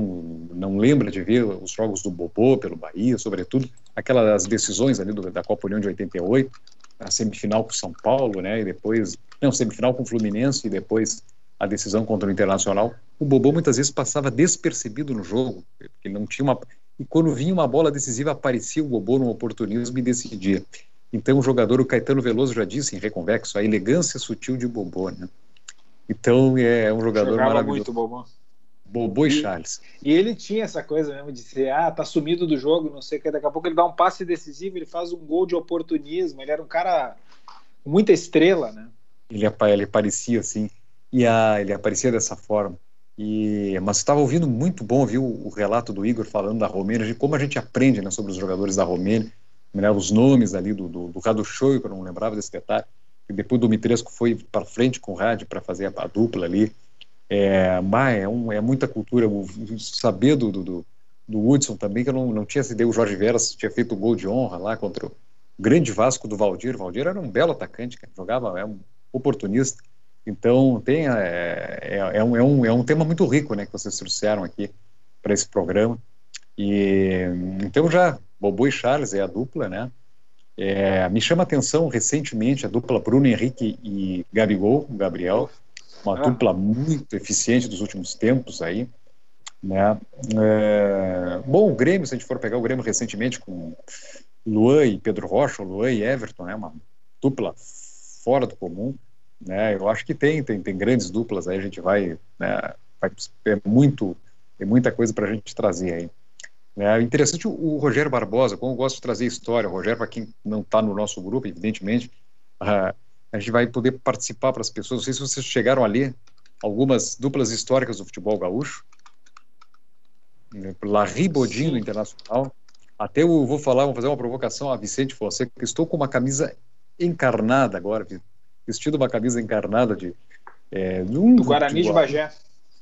não lembra de ver os jogos do Bobô pelo Bahia, sobretudo aquelas decisões ali do, da Copa União de 88, a semifinal com São Paulo, né, e depois, não, semifinal com o Fluminense e depois a decisão contra o Internacional, o Bobô muitas vezes passava despercebido no jogo, porque não tinha uma e quando vinha uma bola decisiva aparecia o Bobô no oportunismo e decidia. Então o jogador, o Caetano Veloso já disse em Reconvexo, a elegância sutil de Bobô, né? Então é um jogador Jogava maravilhoso. muito Bobô. Bobo e, Charles.
E ele tinha essa coisa mesmo de ser, ah, tá sumido do jogo, não sei o que, daqui a pouco ele dá um passe decisivo, ele faz um gol de oportunismo, ele era um cara com muita estrela, né?
Ele, ele parecia assim, e a, ele aparecia dessa forma. E, mas estava ouvindo muito bom, viu, o relato do Igor falando da Romênia, de como a gente aprende né, sobre os jogadores da Romênia, né, os nomes ali do, do, do que eu não lembrava desse detalhe, e depois do Mitresco foi para frente com o Rádio para fazer a, a dupla ali, é, é, um, é muita cultura. O, saber do, do, do Hudson também, que eu não, não tinha essa ideia. O Jorge Veras tinha feito o gol de honra lá contra o grande Vasco do Valdir. O Valdir era um belo atacante, cara, jogava, é um oportunista. Então, tem, é, é, é, um, é, um, é um tema muito rico né, que vocês trouxeram aqui para esse programa. E então já Bobo e Charles é a dupla, né? É, me chama a atenção recentemente a dupla Bruno Henrique e Gabigol, Gabriel uma ah. dupla muito eficiente dos últimos tempos aí. Né? É, bom, o Grêmio, se a gente for pegar o Grêmio recentemente com Luan e Pedro Rocha, Luan e Everton, é né? uma dupla fora do comum. Né? Eu acho que tem, tem, tem grandes duplas aí, a gente vai, né, vai é muito, tem muita coisa para a gente trazer aí. É interessante o, o, Rogério Barbosa, como eu gosto de trazer história, o Rogério, para quem não está no nosso grupo, evidentemente, uh, a gente vai poder participar para as pessoas. Não sei se vocês chegaram a ler algumas duplas históricas do futebol gaúcho. Larry Bodinho, Internacional. Até eu vou falar, vou fazer uma provocação a Vicente Fonseca, que estou com uma camisa encarnada agora, vestido uma camisa encarnada de... É,
um, do Guarani de Bagé.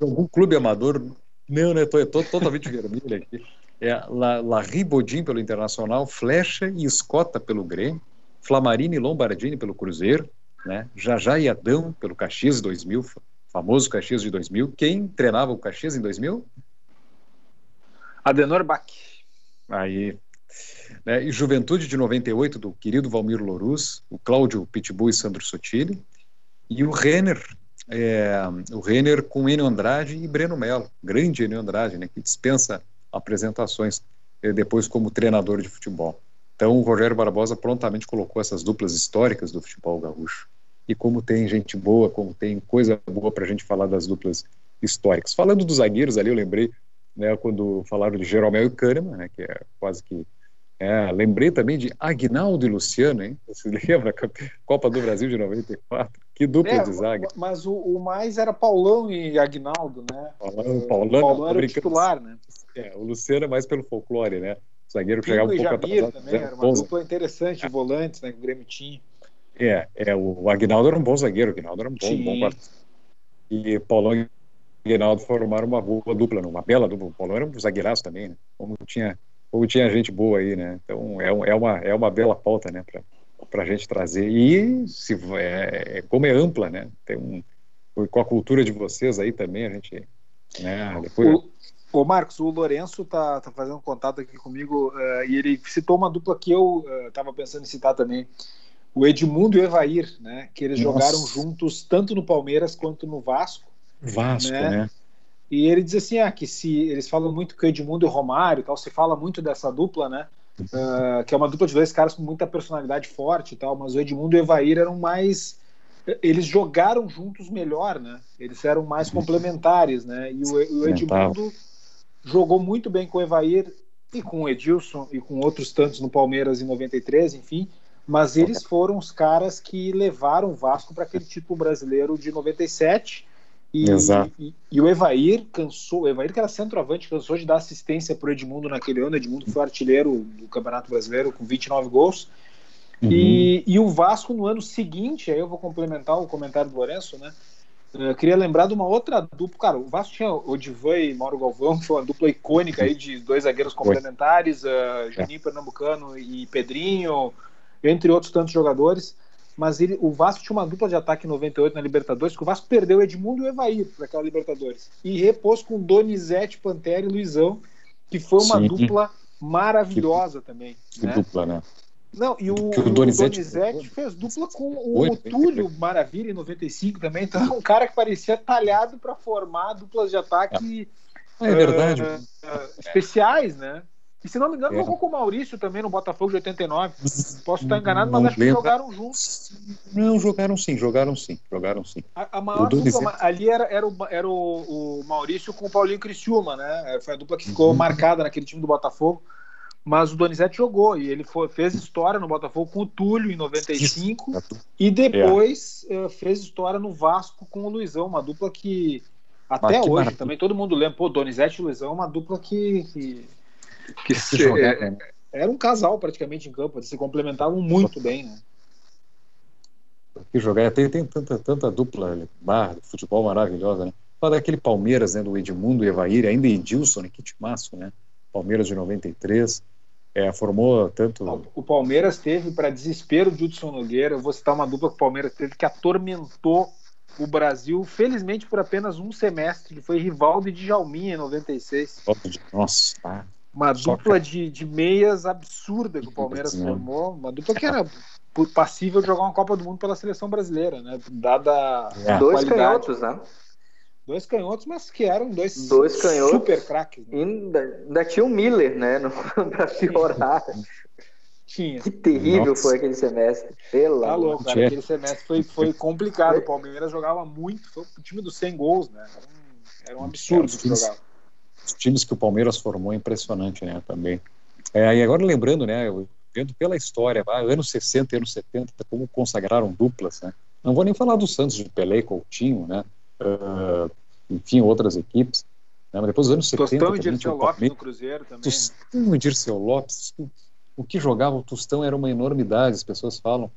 Algum clube amador. Não, né, estou totalmente vermelho aqui. É Larry Bodinho pelo Internacional, Flecha e Escota pelo Grêmio, Flamarini e Lombardini pelo Cruzeiro, né? Jajá e Adão pelo Caxias 2000, famoso Caxias de 2000. Quem treinava o Caxias em 2000?
Adenor Bach.
Aí. Né? E Juventude de 98 do querido Valmir Loruz, o Cláudio Pitbull e Sandro Sotile. E o Renner, é, o Renner com Enio Andrade e Breno Melo, grande Enio Andrade, né, que dispensa apresentações eh, depois como treinador de futebol. Então, o Rogério Barbosa prontamente colocou essas duplas históricas do futebol gaúcho. E como tem gente boa, como tem coisa boa para a gente falar das duplas históricas. Falando dos zagueiros ali, eu lembrei, né, quando falaram de Jeromel e Kahneman, né, que é quase que É, lembrei também de Agnaldo e Luciano, hein? Você lembra? Copa do Brasil de 94. Que dupla
É,
de zaga.
mas o, o mais era Paulão e Agnaldo, né?
Paulão,
O
Paulão,
Paulão era o titular, né?
É, o Luciano é mais pelo folclore, né? Zagueiro que chegava
Pingo
um pouco
Jamir
atrasado.
também, era uma dupla interessante, de volantes, né? Que o Grêmio tinha.
É, é, o Agnaldo era um bom zagueiro, o Agnaldo era um bom,
Sim.
bom. E Paulão e Agnaldo formaram uma boa dupla, uma bela dupla. O Paulão era um zagueiraço também, né? Como tinha, como tinha gente boa aí, né? Então é, um- é, uma, é uma bela pauta, né? Para a gente trazer. E se, é, é- como é ampla, né? Tem um, com a cultura de vocês aí também, a gente. Né? Depois,
O, ô Marcos, o Lourenço tá, tá fazendo contato aqui comigo eh, e ele citou uma dupla que eu estava pensando em citar também. O Edmundo e o Evair, né? Que eles
Nossa.
jogaram juntos tanto no Palmeiras quanto no Vasco.
Vasco,
né?
né?
E ele diz assim, ah, que se eles falam muito que o Edmundo e o Romário, tal, se fala muito dessa dupla, né? Ah, que é uma dupla de dois caras com muita personalidade forte e tal, mas o Edmundo e o Evair eram mais eles jogaram juntos melhor, né? Eles eram mais complementares, né? E o, o Edmundo jogou muito bem com o Evair e com o Edilson e com outros tantos no Palmeiras em 93, enfim. Mas eles foram os caras que levaram o Vasco para aquele título brasileiro de 97. E,
Exato.
e, e o Evair cansou, o Evair que era centroavante, cansou de dar assistência para o Edmundo naquele ano. Edmundo foi artilheiro do Campeonato Brasileiro com 29 gols.
Uhum.
E, e o Vasco no ano seguinte, aí eu vou complementar o comentário do Lourenço, né? Eu queria lembrar de uma outra dupla. Cara, o Vasco tinha o Divan e Mauro Galvão, que foi uma dupla icônica aí de dois zagueiros complementares, uh, Juninho Pernambucano e Pedrinho, entre outros tantos jogadores. Mas ele, o Vasco tinha uma dupla de ataque em 98 na Libertadores, que o Vasco perdeu o Edmundo e o Evair para aquela Libertadores. E repôs com Donizete, Pantera e Luizão, que foi uma
Sim.
dupla maravilhosa também.
Que
né?
dupla, né?
Não, e o,
Que o Donizete-
Donizete, fez dupla com o,
Foi,
o Túlio Maravilha em 95 também. Então é um cara que parecia talhado para formar duplas de ataque
É verdade.
ah, ah, especiais, né? E se não me engano,
É.
jogou com o Maurício também no Botafogo de 89. Posso estar enganado,
Não
mas acho que
lembro.
jogaram juntos.
Não, jogaram sim, jogaram sim, jogaram sim.
A, a maior dupla ali era, era, o, era o, o Maurício com o Paulinho Criciúma, né? Foi a dupla que ficou
Uhum.
marcada naquele time do Botafogo. Mas o Donizete jogou e ele foi- fez história no Botafogo com o Túlio em 95 e depois eh, fez história no Vasco com o Luizão, uma dupla que até
que
hoje
maravilha.
também todo mundo lembra. Pô, Donizete e Luizão é uma dupla que, que, que se- é-
né?
era um casal praticamente em campo, eles se complementavam muito bem, né?
que jogar. Tem, tem tanta, tanta dupla barra de futebol maravilhosa, né? Fala daquele Palmeiras, né? Do Edmundo e Evair, ainda Edilson, né? Que timaço, né? Palmeiras de 93. É, formou tanto.
O Palmeiras teve, para desespero de Hudson Nogueira, eu vou citar uma dupla que o Palmeiras teve que atormentou o Brasil, felizmente por apenas um semestre, que foi Rivaldo e Djalminha em 96.
Nossa, ah,
Uma
Só
dupla de, de meias absurda que o Palmeiras
Sim.
formou, uma dupla que era passível de jogar uma Copa do Mundo pela seleção brasileira, né? Dada
É.
a
Dois canhotos, né?
Dois canhotos, mas que eram dois,
Dois canhotos.
super craques.
E
Né?
ainda, ainda tinha o Miller, né? No, pra piorar.
Tinha.
Que terrível
Nossa.
foi aquele semestre. Pelo
Tá louco, cara. Aquele semestre foi, foi complicado. O Palmeiras jogava muito. Foi o time dos 100 gols, né? Era um, era um absurdo
É, times-
jogava.
os times que o Palmeiras formou é impressionante, né? Também. É, e agora lembrando, né? eu- Vendo pela história, anos 60 e anos 70, como consagraram duplas, né? Não vou nem falar do Santos de Pelé e Coutinho, né? Ah, enfim, outras equipes. Né? Mas depois dos anos 70
Tostão e Dirceu
o
Lopes
Palmeiras.
no Cruzeiro também. né?
Tostão e Dirceu Lopes, o- que jogava o Tostão era uma enormidade, as pessoas falam. O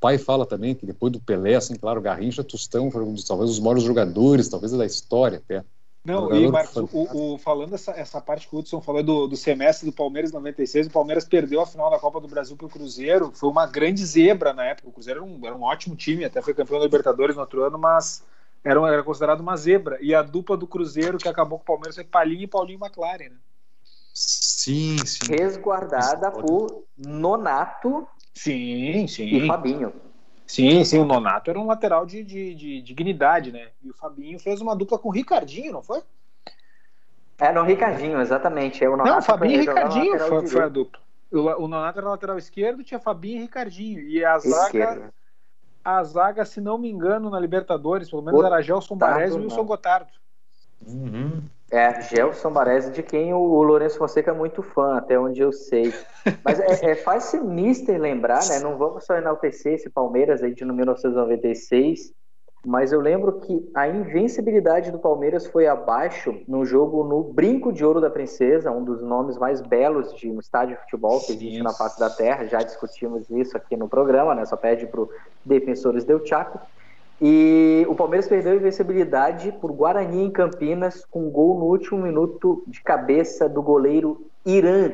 pai fala também que depois do Pelé, assim, claro, Garrincha, Tostão foi um dos, talvez os maiores jogadores, talvez da história até.
Não, e Marcos, o, o- falando essa, essa parte que o Hudson falou do, do semestre do Palmeiras em 96, o Palmeiras perdeu a final da Copa do Brasil para o Cruzeiro. Foi uma grande zebra na época. O Cruzeiro era um, era um ótimo time, até foi campeão da Libertadores no outro ano, mas era, era considerado uma zebra. E a dupla do Cruzeiro que acabou com o Palmeiras foi Palinho e Paulinho McLaren. Né?
Sim, sim.
Resguardada por Nonato
Sim,
e
sim.
Fabinho.
Sim, sim, o Nonato era um lateral de, de, de dignidade, né? E o Fabinho fez uma dupla com o Ricardinho, não foi?
É, no Ricardinho, exatamente. É, o
Não, Fabinho e Ricardinho foi, foi a dupla. O, o Nonato era lateral esquerdo, tinha Fabinho e Ricardinho. E a zaga,
Esquerda.
A zaga, se não me engano, na Libertadores, pelo menos
Gotardo,
era Gelson Barés e
não.
Wilson Gotardo.
Uhum.
É, Gelson Baresi, de quem o, o Lourenço Fonseca é muito fã, até onde eu sei. Mas é, é faz-se mister lembrar, né? Não vamos só enaltecer esse Palmeiras aí de 1996, mas eu lembro que a invencibilidade do Palmeiras foi abaixo no jogo no Brinco de Ouro da Princesa, um dos nomes mais belos de um estádio de futebol que existe na face da Terra. Já discutimos isso aqui no programa, né? Só pede para o Defensores Del Chaco. E o Palmeiras perdeu a invencibilidade por Guarani em Campinas com um gol no último minuto de cabeça do goleiro Irã.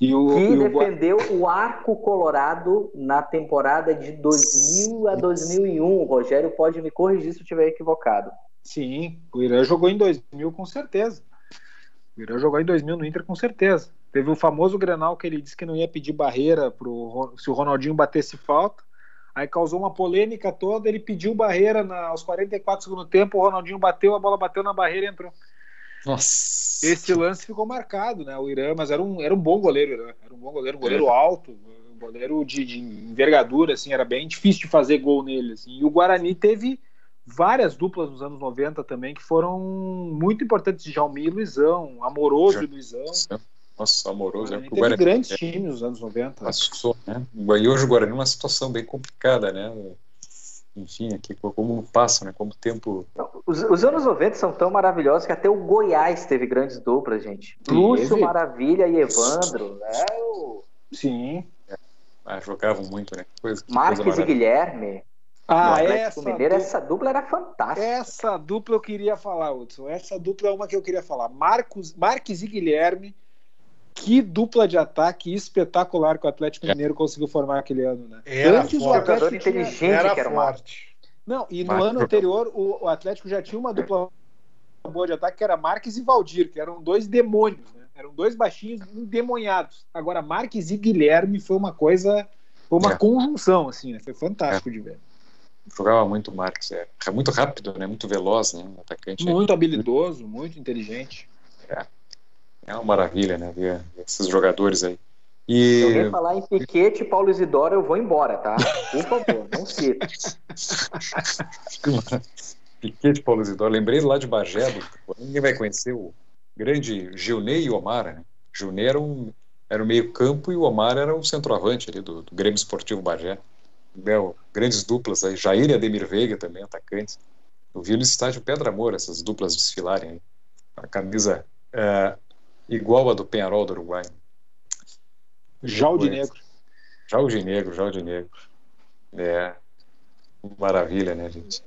E o, que e defendeu o... o arco colorado na temporada de 2000 a 2001. O Rogério pode me corrigir se eu estiver equivocado.
Sim, o Irã jogou em 2000 com certeza. O Irã jogou em 2000 no Inter com certeza. Teve o famoso Grenal que ele disse que não ia pedir barreira pro, se o Ronaldinho batesse falta. Aí causou uma polêmica toda, ele pediu barreira na, aos 44 segundo tempo, o Ronaldinho bateu, a bola bateu na barreira e entrou.
Nossa.
Esse lance ficou marcado, né? O Irã, mas era um, era um bom goleiro, Irã. Era um bom goleiro, um goleiro é. alto, um goleiro de, de, envergadura, assim, era bem difícil de fazer gol nele. Assim. E o Guarani teve várias duplas nos anos 90 também que foram muito importantes, Jalmi e Luizão, Amoroso Já. e Luizão.
Nossa, amoroso.
Guarani, é, teve Guarani, grandes é, times nos anos 90.
Passou, né? E hoje o Guarani é uma situação bem complicada, né? Enfim, aqui como passa, né? Como o tempo.
Os, os, anos 90 são tão maravilhosos que até o Goiás teve grandes duplas, gente. Lúcio, Maravilha e Evandro. Né? O...
Sim.
É. Ah, jogavam muito, né?
Coisa, Marques coisa e Guilherme.
Ah, essa
Mineiro, dupla, essa dupla era fantástica.
Essa dupla eu queria falar, Hudson. Essa dupla é uma que eu queria falar. Marcos, Marques e Guilherme que dupla de ataque espetacular que o Atlético é. Mineiro conseguiu formar aquele ano, né?
Era Antes forte. o Atlético
inteligente tinha... era que era
forte.
Não, e no ano anterior o, o, Atlético já tinha uma dupla boa de ataque que era Marques e Valdir, que eram dois demônios, né? Eram dois baixinhos endemoniados. Agora Marques e Guilherme foi uma coisa, foi uma é. conjunção assim, né? Foi fantástico é. de ver.
Jogava muito Marques, é. é muito rápido, né? Muito veloz, né? Atacante.
Muito habilidoso, muito inteligente.
É. É uma maravilha, né? Ver esses jogadores aí. E...
Se alguém falar em Piquete Paulo Isidoro, eu vou embora, tá? Por favor, não cita.
Piquete Paulo Isidoro. Lembrei lá de Bagé, ninguém vai conhecer o grande Gilney e Omar, né? Gilney era um, era o meio campo e o Omar era o centroavante ali do, do Grêmio Esportivo Bagé. Bel, grandes duplas aí. Jair e Ademir Veiga também, atacantes. Eu vi no estádio Pedra Moura essas duplas desfilarem aí. A camisa é, igual a do Penharol do Uruguai.
Negro.
Jaldi Negro. É. Maravilha, né, gente?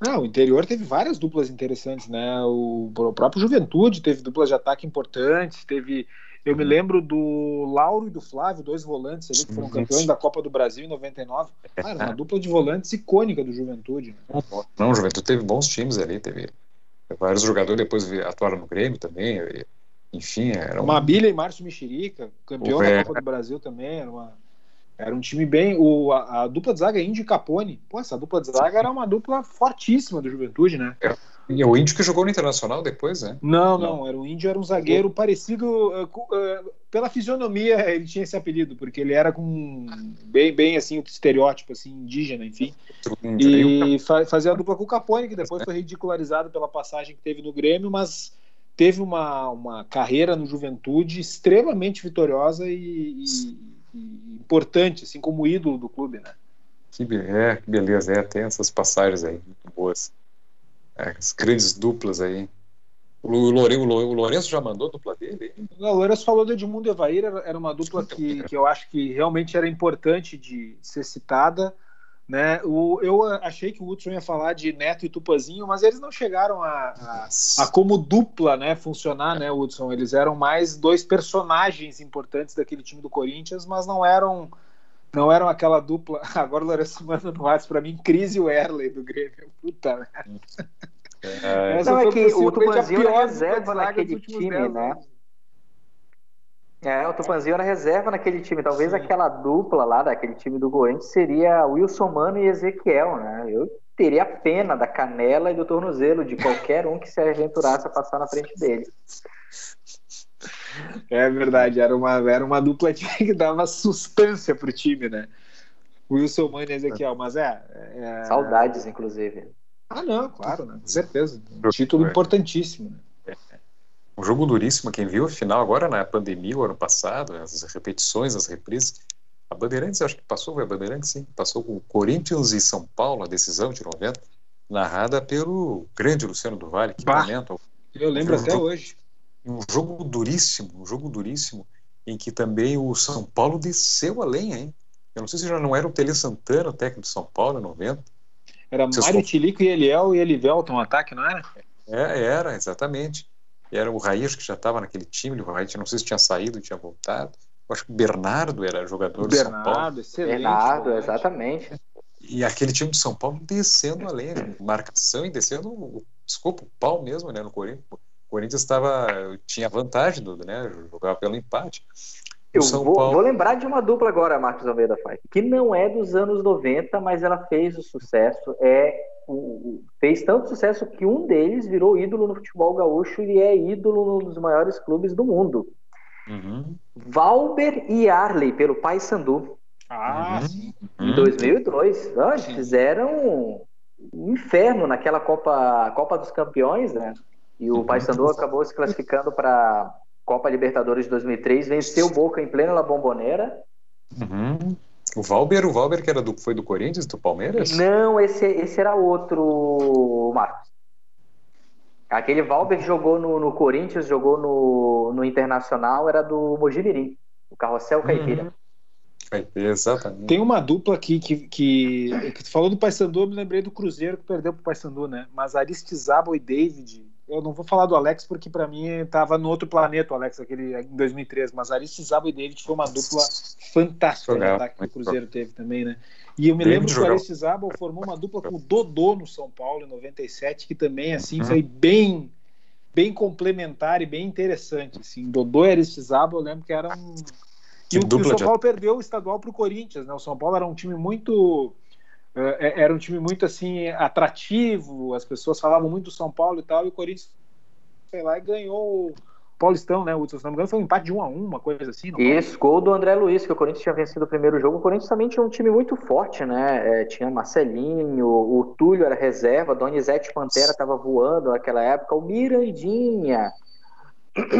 Não, o interior teve várias duplas interessantes, né? O, o próprio Juventude teve duplas de ataque importantes, teve. Eu me lembro do Lauro e do Flávio, dois volantes ali que foram campeões da Copa do Brasil em 99. Cara, uma dupla de volantes icônica do Juventude. Né?
Não, o Juventude teve bons times ali, teve vários jogadores depois atuaram no Grêmio também. Enfim, era
uma Bilha e Márcio Mexerica, campeão da Copa do Brasil também, era uma era um time bem. O, a, a dupla de zaga Índio e Capone. Pô, essa dupla de zaga era uma dupla fortíssima do Juventude, né?
É. E o Índio que jogou no Internacional depois, né?
Não, não. não era o Índio era um zagueiro parecido. Uh, uh, pela fisionomia, ele tinha esse apelido, porque ele era com. Bem, bem assim, o estereótipo, assim, indígena, enfim. E fa fazia a dupla com o Capone, que depois foi ridicularizado pela passagem que teve no Grêmio, mas teve uma, uma carreira no Juventude extremamente vitoriosa e, e, e importante, assim como ídolo do clube, né?
Que, é, que beleza, é, tem essas passagens aí muito boas. É, as grandes duplas aí. O, Lourenço, o Lourenço já mandou a dupla dele?
Não, o Lourenço falou do Edmundo Evair, era uma dupla que, que eu acho que realmente era importante de ser citada. Né? O, eu achei que o Hudson ia falar de Neto e Tupazinho, mas eles não chegaram a, a, a, como dupla né, funcionar, né, Hudson? Eles eram mais dois personagens importantes daquele time do Corinthians, mas não eram não eram aquela dupla. Agora o Lourenço manda no WhatsApp para mim, Crise Werley do Grêmio. Puta merda.
É, não, é que o Tupazinho era reserva naquele time, né? Anos. É, o Tupanzinho era reserva naquele time. Talvez Sim. aquela dupla lá daquele time do Corinthians seria Wilson Mano e Ezequiel, né? Eu teria pena da canela e do tornozelo de qualquer um que se aventurasse a passar na frente dele.
É verdade, era uma, era uma dupla que dava sustância pro time, né? Wilson Mano e Ezequiel, mas é, é...
Saudades, inclusive.
Ah, não, claro, né? com certeza. Um título importantíssimo. Né?
Um jogo duríssimo. Quem viu a final agora na pandemia, o ano passado, as repetições, as reprises. A Bandeirantes, acho que passou, foi a Bandeirantes, sim. Passou com o Corinthians e São Paulo, a decisão de 90, narrada pelo grande Luciano do Vale, que
Bah.
comenta
Eu lembro
Um
até
jogo-
hoje.
um jogo duríssimo, um jogo duríssimo, em que também o São Paulo desceu a lenha, hein? Eu não sei se já não era o Tele Santana, o técnico de São Paulo, em 90.
Era
Vocês
Mário Tilico e Eliel e Elivelton no ataque, não era?
É, era, exatamente. Era o Raí, acho que já estava naquele time, o Raí, não sei se tinha saído, tinha voltado. Eu acho que o Bernardo era jogador do São Paulo.
Bernardo, excelente.
Bernardo, exatamente.
E aquele time de São Paulo descendo a lenha, marcação e descendo o escopo, o pau mesmo, né, no Corinthians. O Corinthians estava, tinha vantagem, do, né, jogava pelo empate.
Eu vou,
Paulo-
vou lembrar de uma dupla agora, Marcos Almeida Fai, que não é dos anos 90, mas ela fez o sucesso. É o- fez tanto sucesso que um deles virou ídolo no futebol gaúcho e é ídolo num dos maiores clubes do mundo.
Uhum.
Valber e Arley, pelo Paysandu,
Ah,
Uhum.
sim.
em
Uhum.
2002. Ah, eles
Sim.
fizeram um inferno naquela Copa, Copa dos Campeões, né? E o
Uhum.
Paysandu acabou se classificando para Copa Libertadores de 2003, venceu o Boca em plena La Bombonera.
Uhum. O Valber, o Valber que era do, foi do Corinthians, do Palmeiras?
Não, esse, esse era outro, Marcos. Aquele Valber jogou no, no Corinthians, jogou no, no Internacional, era do Mojimirim, o Carrossel Caipira.
Uhum. Exatamente.
Tem uma dupla aqui que, que, que tu falou do Paysandu, eu me lembrei do Cruzeiro que perdeu pro Paysandu, né? Mas Aristizábal e David, eu não vou falar do Alex porque pra mim tava no outro planeta o Alex aquele em 2003, mas Aristizábal e David foi uma dupla fantástica ataque que o Cruzeiro teve também, né? E eu me
David
lembro que o. Aristizábal formou uma dupla com o Dodô no São Paulo em 97, que também assim
Uhum.
foi bem bem complementar e bem interessante, assim. Dodô e Aristizábal, eu lembro que era um
Que
e o, o São
de-
Paulo perdeu o estadual para o Corinthians, né? O São Paulo era um time muito era um time muito assim atrativo, as pessoas falavam muito do São Paulo e tal, e o Corinthians foi lá e ganhou o Paulistão, né? O se não me engano foi um empate de 1 a 1, uma coisa assim?
Isso, gol do André Luiz, que o Corinthians tinha vencido o primeiro jogo. O Corinthians também tinha um time muito forte, né? É, tinha Marcelinho, o Túlio era reserva, Donizete Pantera estava voando naquela época, o Mirandinha.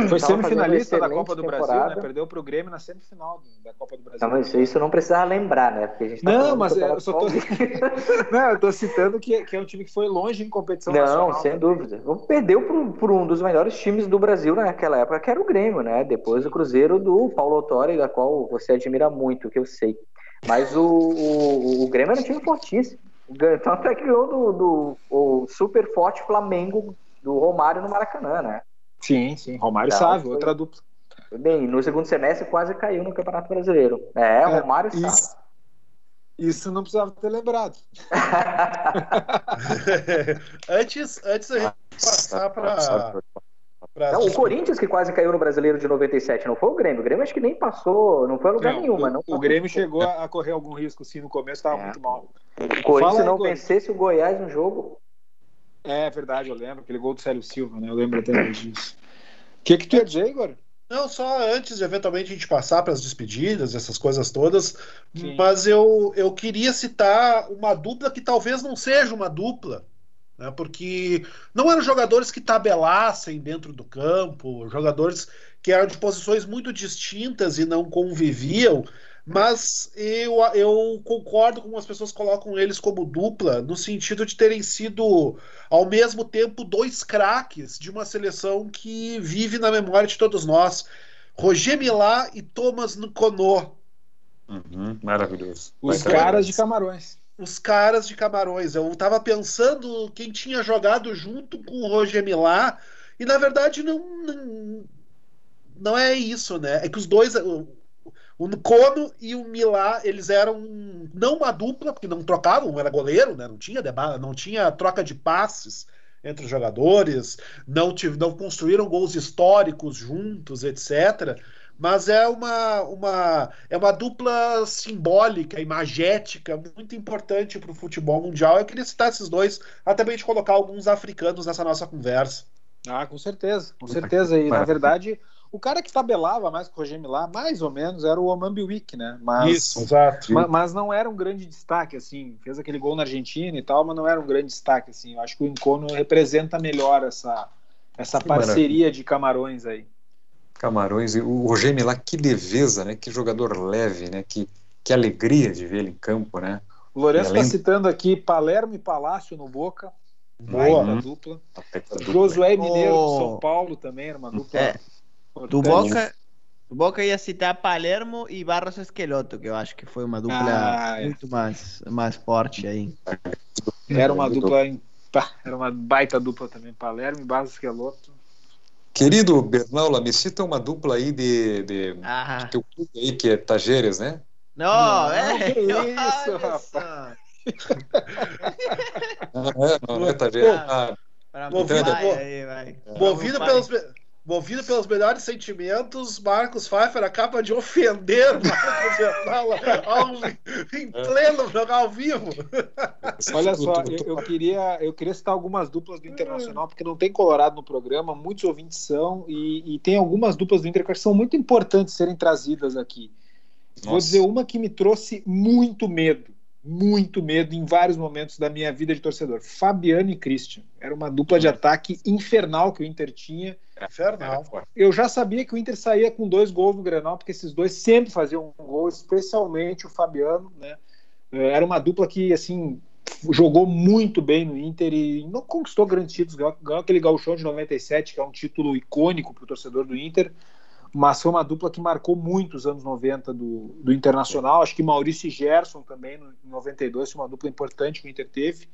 Foi semifinalista da Copa do Brasil,
temporada.
né? Perdeu pro Grêmio na semifinal da Copa do Brasil.
Não, mas isso não precisava lembrar, né? Porque a gente tá
Não,
do
mas
Campeonato
eu só tô, não, eu tô citando que, que é um time que foi longe em competição
Não,
nacional.
sem
também.
dúvida. Perdeu por um dos melhores times do Brasil naquela época, que era o Grêmio, né? Depois o Cruzeiro do Paulo Autori, da qual você admira muito, que eu sei. Mas o, o, o Grêmio era um time fortíssimo. Tanto é que ganhou do, do o super forte Flamengo do Romário no Maracanã, né?
Sim, sim. Romário e
Não,
Sávio,
foi-
outra dupla.
Bem, no segundo semestre quase caiu no Campeonato Brasileiro. É,
É,
Romário e Sávio.
Isso, isso não precisava ter lembrado.
antes, antes a gente passar para.
Não, o Corinthians que quase caiu no Brasileiro de 97, não foi o Grêmio. O Grêmio acho que nem passou, não foi a lugar
Não,
nenhum,
o,
não
o Grêmio chegou a correr algum risco sim no começo, estava
É.
muito mal.
O Corinthians
Fala
não vencesse o Goiás no jogo.
É verdade, eu lembro, aquele gol do Célio Silva, né? Eu lembro até hoje disso. O que, que tu ia dizer, Igor?
Não, só antes de eventualmente a gente passar para as despedidas, essas coisas todas,
Sim.
mas eu, eu queria citar uma dupla que talvez não seja uma dupla, né, porque não eram jogadores que tabelassem dentro do campo, jogadores que eram de posições muito distintas e não conviviam, mas eu, eu concordo com as pessoas que colocam eles como dupla, no sentido de terem sido, ao mesmo tempo, dois craques de uma seleção que vive na memória de todos nós. Roger Milá e Thomas Nkono,
Uhum, maravilhoso.
Os
Vai,
caras de Camarões.
os caras de Camarões. Eu tava pensando quem tinha jogado junto com o Roger Milá, e na verdade não, não, não é isso, né? É que os dois, o, o Nkono e o Milá, eles eram não uma dupla, porque não trocavam, um era goleiro, né? Não tinha debate, não tinha troca de passes entre os jogadores, não, tive, não construíram gols históricos juntos, etc. Mas é uma, uma, é uma dupla simbólica, imagética, muito importante para o futebol mundial. Eu queria citar esses dois, até para a gente colocar alguns africanos nessa nossa conversa.
Ah, com certeza, com certeza. E na verdade, O cara que tabelava mais com o Roger Milá, mais ou menos, era o Oman Biwick, né? Mas,
Isso, exato.
ma- mas, não era um grande destaque, assim. Fez aquele gol na Argentina e tal, mas não era um grande destaque, assim. Eu acho que o Encono representa melhor essa, essa
Que
parceria de camarões aí.
Camarões e o Roger Milá, que leveza, né? Que jogador leve, né? Que, que alegria de ver ele em campo, né?
O Lourenço está
Além-
citando aqui Palermo e Palácio no Boca.
Boa.
Baita dupla.
Tá.
Josué Mineiro
Oh.
São Paulo também, era uma dupla.
É, Do
importante.
Boca, do Boca ia citar Palermo e Barros Esqueloto, que eu acho que foi uma dupla
Ah, é.
muito mais, mais forte aí.
Era uma dupla. pá, Era uma baita dupla também. Palermo e Barros Esqueloto.
Querido Bernaula, me cita uma dupla aí de, de
Ah,
teu clube aí, que é Tajeres, né?
não,
Não,
é.
que isso,
olha
rapaz.
só.
Não, é, não, não é Tajeres. Ah,
Movido-
aí, vai.
Movido pelos, movido pelos melhores sentimentos, Marcos Pfeiffer acaba de ofender Marcos Bernala ao, em pleno jogar ao vivo.
Olha só, eu, eu queria, eu queria citar algumas duplas do Internacional, porque não tem Colorado no programa, muitos ouvintes são, e, e tem algumas duplas do Inter que são muito importantes serem trazidas aqui. Vou
Nossa.
dizer uma que me trouxe muito medo, muito medo em vários momentos da minha vida de torcedor. Fabiano e Christian. Era uma dupla de ataque infernal que o Inter tinha.
Infernal.
Eu já sabia que o Inter saía com dois gols no Grenal, porque esses dois sempre faziam um gol, especialmente o Fabiano, né? Eh, Era uma dupla que, assim, jogou muito bem no Inter e não conquistou grandes títulos, ganhou, ganhou aquele gauchão de 97, que é um título icônico para o torcedor do Inter, mas foi uma dupla que marcou muito os anos 90 do, do Internacional. Acho que Maurício e Gerson também, no, em 92, foi uma dupla importante que o Inter teve.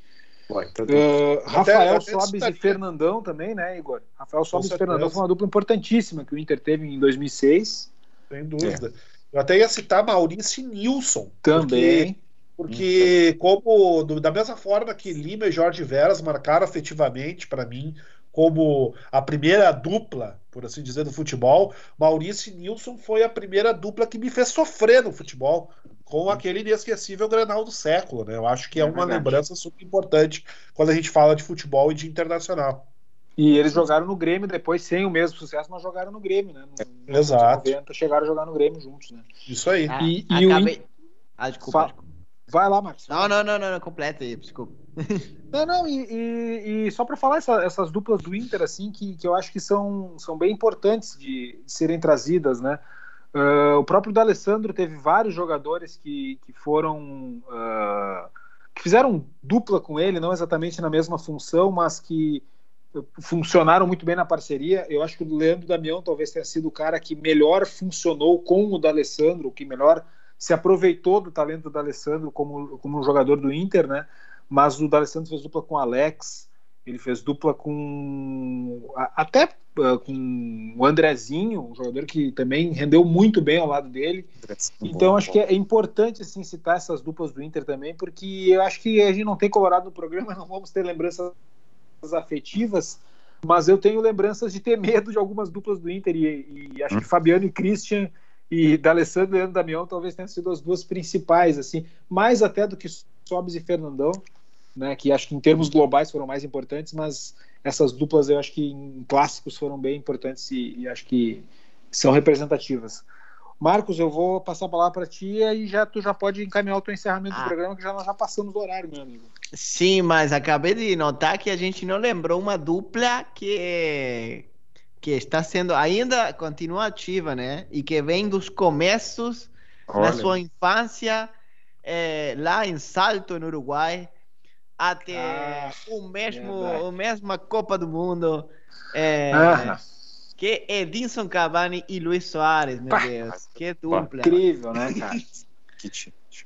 Vai, tá
Uh, Rafael
até
Sobes e
destaquei.
Fernandão também, né, Igor? Rafael Sobes e. Fernandão foi uma dupla importantíssima que o Inter teve em 2006
Sem dúvida. Eu até ia citar Maurício e Nilson.
também.
Porque, como do- da mesma forma que Lima e Jorge Veras marcaram afetivamente para mim como a primeira dupla, por assim dizer, do futebol, Maurício e Nilson foi a primeira dupla que me fez sofrer no futebol, com aquele inesquecível Grenal do século, né? Eu acho que é,
É
uma
verdade.
lembrança super importante quando a gente fala de futebol e de internacional.
E eles jogaram no Grêmio depois, sem o mesmo sucesso, mas jogaram no Grêmio, né? No,
Exato.
90, chegaram a jogar no Grêmio juntos, né?
Isso aí.
Ah,
E- e o
acabei... Ah, desculpa,
Fa-
desculpa.
Vai lá, Marcos.
Não, não, não, não, não, completa aí, desculpa.
Não, não, e, e- e só para falar essa- essas duplas do Inter, assim, que, que eu acho que são, são bem importantes de, de serem trazidas, né? Ah, o próprio D'Alessandro teve vários jogadores que, que foram. ah, que fizeram dupla com ele, não exatamente na mesma função, mas que funcionaram muito bem na parceria. Eu acho que o Leandro Damião talvez tenha sido o cara que melhor funcionou com o D'Alessandro, que melhor se aproveitou do talento do D'Alessandro como, como um jogador do Inter, né? Mas o D'Alessandro fez dupla com o Alex, ele fez dupla com até ah, com o Andrezinho, um jogador que também rendeu muito bem ao lado dele. Então acho que é importante assim citar essas duplas do Inter também, porque eu acho que a gente não tem Colorado no programa, não vamos ter lembranças afetivas, mas eu tenho lembranças de ter medo de algumas duplas do Inter e, e acho que Fabiano e Christian e D'Alessandro e Leandro Damião talvez tenham sido as duas principais assim, mais até do que Sobes e Fernandão, né, que acho que em termos globais foram mais importantes, mas essas duplas eu acho que em clássicos foram bem importantes e, e acho que são representativas. Marcos, eu vou passar a palavra para ti e já tu já pode encaminhar o teu encerramento do
Ah.
programa que já nós já passamos do horário, meu amigo.
Sim, mas acabei de notar que a gente não lembrou uma dupla que que está sendo ainda continua ativa, né? E que vem dos começos
Olha,
na sua infância eh, lá em Salto, no Uruguai, até
Ah,
o mesmo
verdade.
a mesma Copa do Mundo, eh,
Ah,
que Edinson Cavani e Luiz Soares, meu
Pá.
Deus, que dupla.
incrível, né, cara?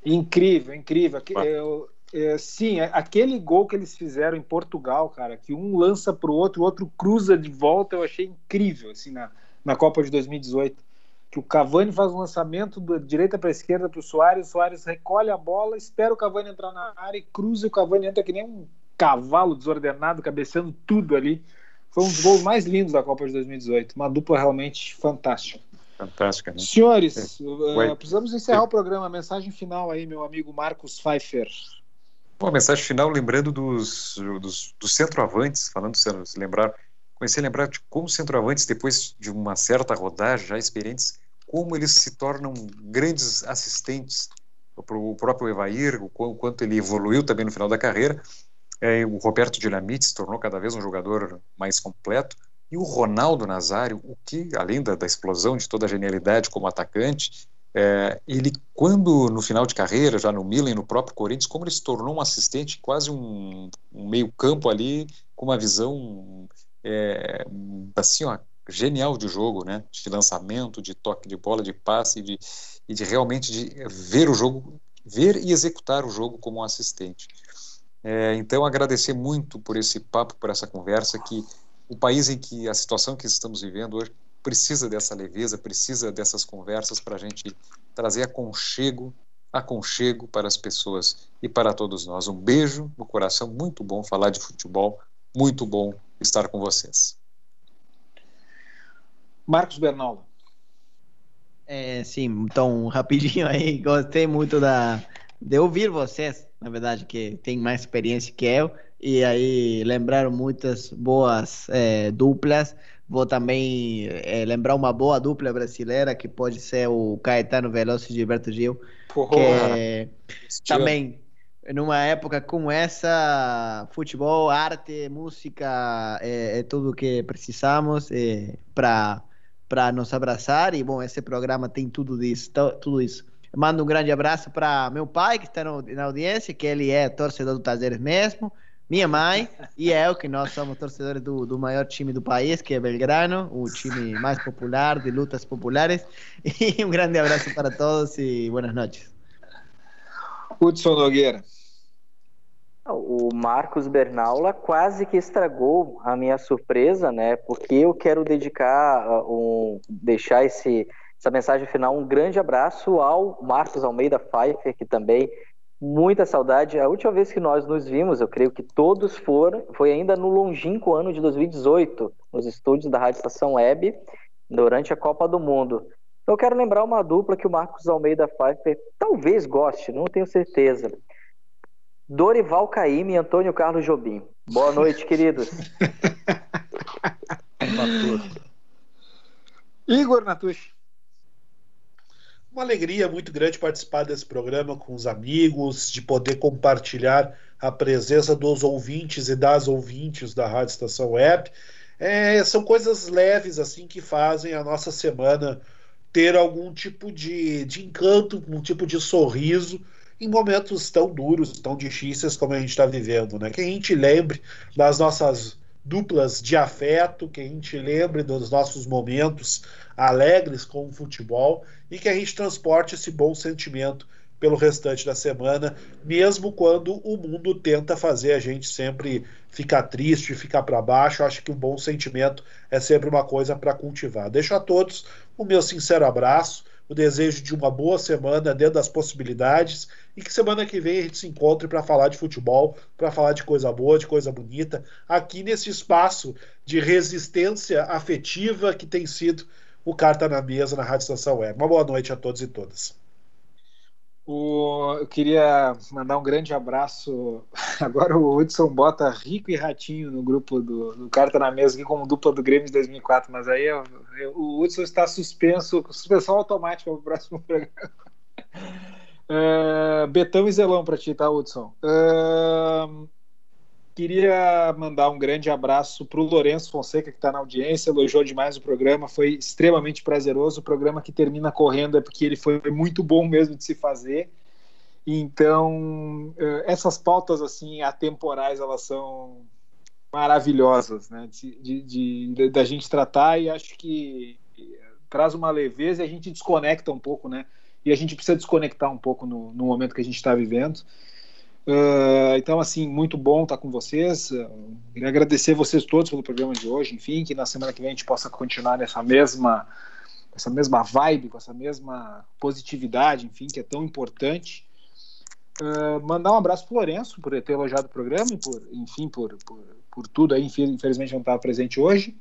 Incrível, incrível. Eu- é, sim, aquele gol que eles fizeram em Portugal, cara, que um lança pro outro, o outro cruza de volta, eu achei incrível, assim, na, na Copa de 2018. Que o Cavani faz um lançamento da direita para a esquerda para o Soares, o Soares recolhe a bola, espera o Cavani entrar na área e cruza e o Cavani entra que nem um cavalo desordenado, cabeceando tudo ali. Foi um dos gols mais lindos da Copa de 2018. Uma dupla realmente fantástica.
Fantástica, né?
Senhores, uh, precisamos encerrar o programa. Mensagem final aí, meu amigo Marcos Pfeiffer.
Bom, mensagem final, lembrando dos, dos, dos centroavantes, falando, se se lembrar, comecei a lembrar de como centroavantes, depois de uma certa rodagem, já experientes, como eles se tornam grandes assistentes para o próprio Evair, o quanto ele evoluiu também no final da carreira. É, o Roberto Dinamite se tornou cada vez um jogador mais completo. E o Ronaldo Nazário, o que, além da, da explosão de toda a genialidade como atacante, é, ele, quando no final de carreira, já no Milan no próprio Corinthians, como ele se tornou um assistente, quase um, um meio-campo ali, com uma visão é, assim, ó, genial de jogo, né? De lançamento, de toque de bola, de passe, de, e de realmente de ver o jogo, ver e executar o jogo como um assistente. É, então, agradecer muito por esse papo, por essa conversa, que o país em que a situação que estamos vivendo hoje precisa dessa leveza, precisa dessas conversas para a gente trazer aconchego, aconchego para as pessoas e para todos nós. Um beijo no coração, muito bom falar de futebol, muito bom estar com vocês.
Marcos Bernal.
É, sim, então, rapidinho aí, gostei muito da, de ouvir vocês, na verdade, que tem mais experiência que eu, e aí lembraram muitas boas é, duplas. Vou também é, lembrar uma boa dupla brasileira, que pode ser o Caetano Veloso e Gilberto Gil, Porra. que é, também numa época como essa, futebol, arte, música é, é tudo que precisamos é, para para nos abraçar. E bom esse programa tem tudo isso tudo isso. Mando um grande abraço para meu pai que está na audiência que ele é torcedor do Tajeres mesmo minha mãe e eu que nós somos torcedores do, do maior time do país que é Belgrano o time mais popular de lutas populares. E um grande abraço para todos e boas noites
Hudson Nogueira
o Marcos Bernaula quase que estragou a minha surpresa, né? Porque eu quero dedicar uh, um, deixar esse, essa mensagem final um grande abraço ao Marcos Almeida Pfeiffer, que também muita saudade. A última vez que nós nos vimos, eu creio que todos foram, foi ainda no longínquo ano de 2018, nos estúdios da Rádio Estação Web, durante a Copa do Mundo. Então, eu quero lembrar uma dupla que o Marcos Almeida Pfeiffer talvez goste, não tenho certeza. Dorival Caymmi e Antônio Carlos Jobim. Boa noite, queridos.
Igor Natush.
Uma alegria muito grande participar desse programa com os amigos, de poder compartilhar a presença dos ouvintes e das ouvintes da Rádio Estação Web. É, são coisas leves assim que fazem a nossa semana ter algum tipo de, de encanto, um tipo de sorriso em momentos tão duros, tão difíceis como a gente está vivendo, né? Que a gente lembre das nossas duplas de afeto, que a gente lembre dos nossos momentos alegres com o futebol e que a gente transporte esse bom sentimento pelo restante da semana, mesmo quando o mundo tenta fazer a gente sempre ficar triste, ficar para baixo. Acho que o bom sentimento é sempre uma coisa para cultivar. Deixo a todos o meu sincero abraço o desejo de uma boa semana dentro das possibilidades e que semana que vem a gente se encontre para falar de futebol, para falar de coisa boa, de coisa bonita, aqui nesse espaço de resistência afetiva que tem sido o Carta na Mesa na Rádio Estação Web. Uma boa noite a todos e todas.
O, eu queria mandar um grande abraço. Agora o Hudson bota Rico e Ratinho no grupo do, do Carta na Mesa aqui como dupla do Grêmio de 2004, mas aí eu, eu, o Hudson está suspenso, suspensão automática para o próximo programa. Uh, Betão e Zelão para ti, tá, Hudson? Uh, Queria mandar um grande abraço para o Lourenço Fonseca, que está na audiência, elogiou demais o programa, foi extremamente prazeroso. O programa que termina correndo é porque ele foi muito bom mesmo de se fazer. Então, eh, essas pautas assim atemporais, elas são maravilhosas, né? De, da gente tratar e acho que traz uma leveza e a gente desconecta um pouco, né? E a gente precisa desconectar um pouco no, no momento que a gente está vivendo. Uh, então, assim, muito bom estar com vocês. Uh, queria agradecer vocês todos pelo programa de hoje. Enfim, que na semana que vem a gente possa continuar nessa mesma, essa mesma vibe, com essa mesma positividade, enfim, que é tão importante. Uh, mandar um abraço para o Lourenço por ter elogiado o programa e por, enfim, por, por, por tudo aí. Infelizmente não estava presente hoje.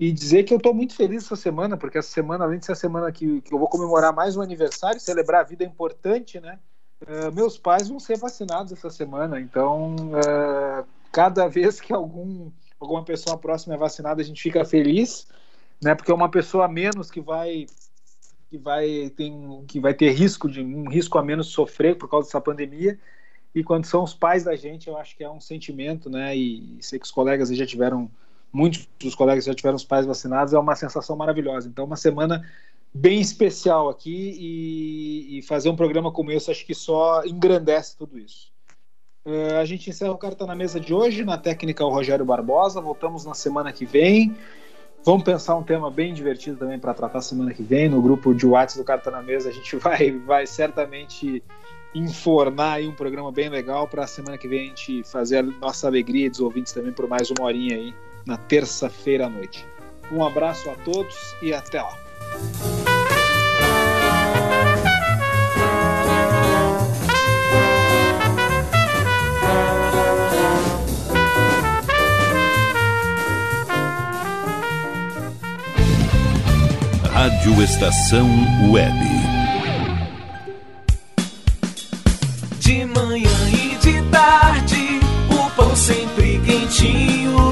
E dizer que eu estou muito feliz essa semana, porque essa semana, além de ser a semana que, que eu vou comemorar mais um aniversário, celebrar a vida é importante, né? Uh, meus pais vão ser vacinados essa semana, então uh, cada vez que algum alguma pessoa próxima é vacinada, a gente fica feliz, né? Porque é uma pessoa a menos que vai que vai tem que vai ter risco de um risco a menos sofrer por causa dessa pandemia. E quando são os pais da gente, eu acho que é um sentimento, né? E sei que os colegas já tiveram muitos dos colegas já tiveram os pais vacinados, é uma sensação maravilhosa. Então, uma semana bem especial aqui e, e fazer um programa como esse acho que só engrandece tudo isso. Uh, a gente encerra o Carta na Mesa de hoje, na técnica o Rogério Barbosa. Voltamos na semana que vem. Vamos pensar um tema bem divertido também para tratar semana que vem. No grupo de WhatsApp do Carta na Mesa, a gente vai, vai certamente informar aí um programa bem legal para a semana que vem a gente fazer a nossa alegria dos ouvintes também por mais uma horinha aí na terça-feira à noite. Um abraço a todos e até lá.
Rádio Estação Web.
De manhã e de tarde, o pão sempre quentinho.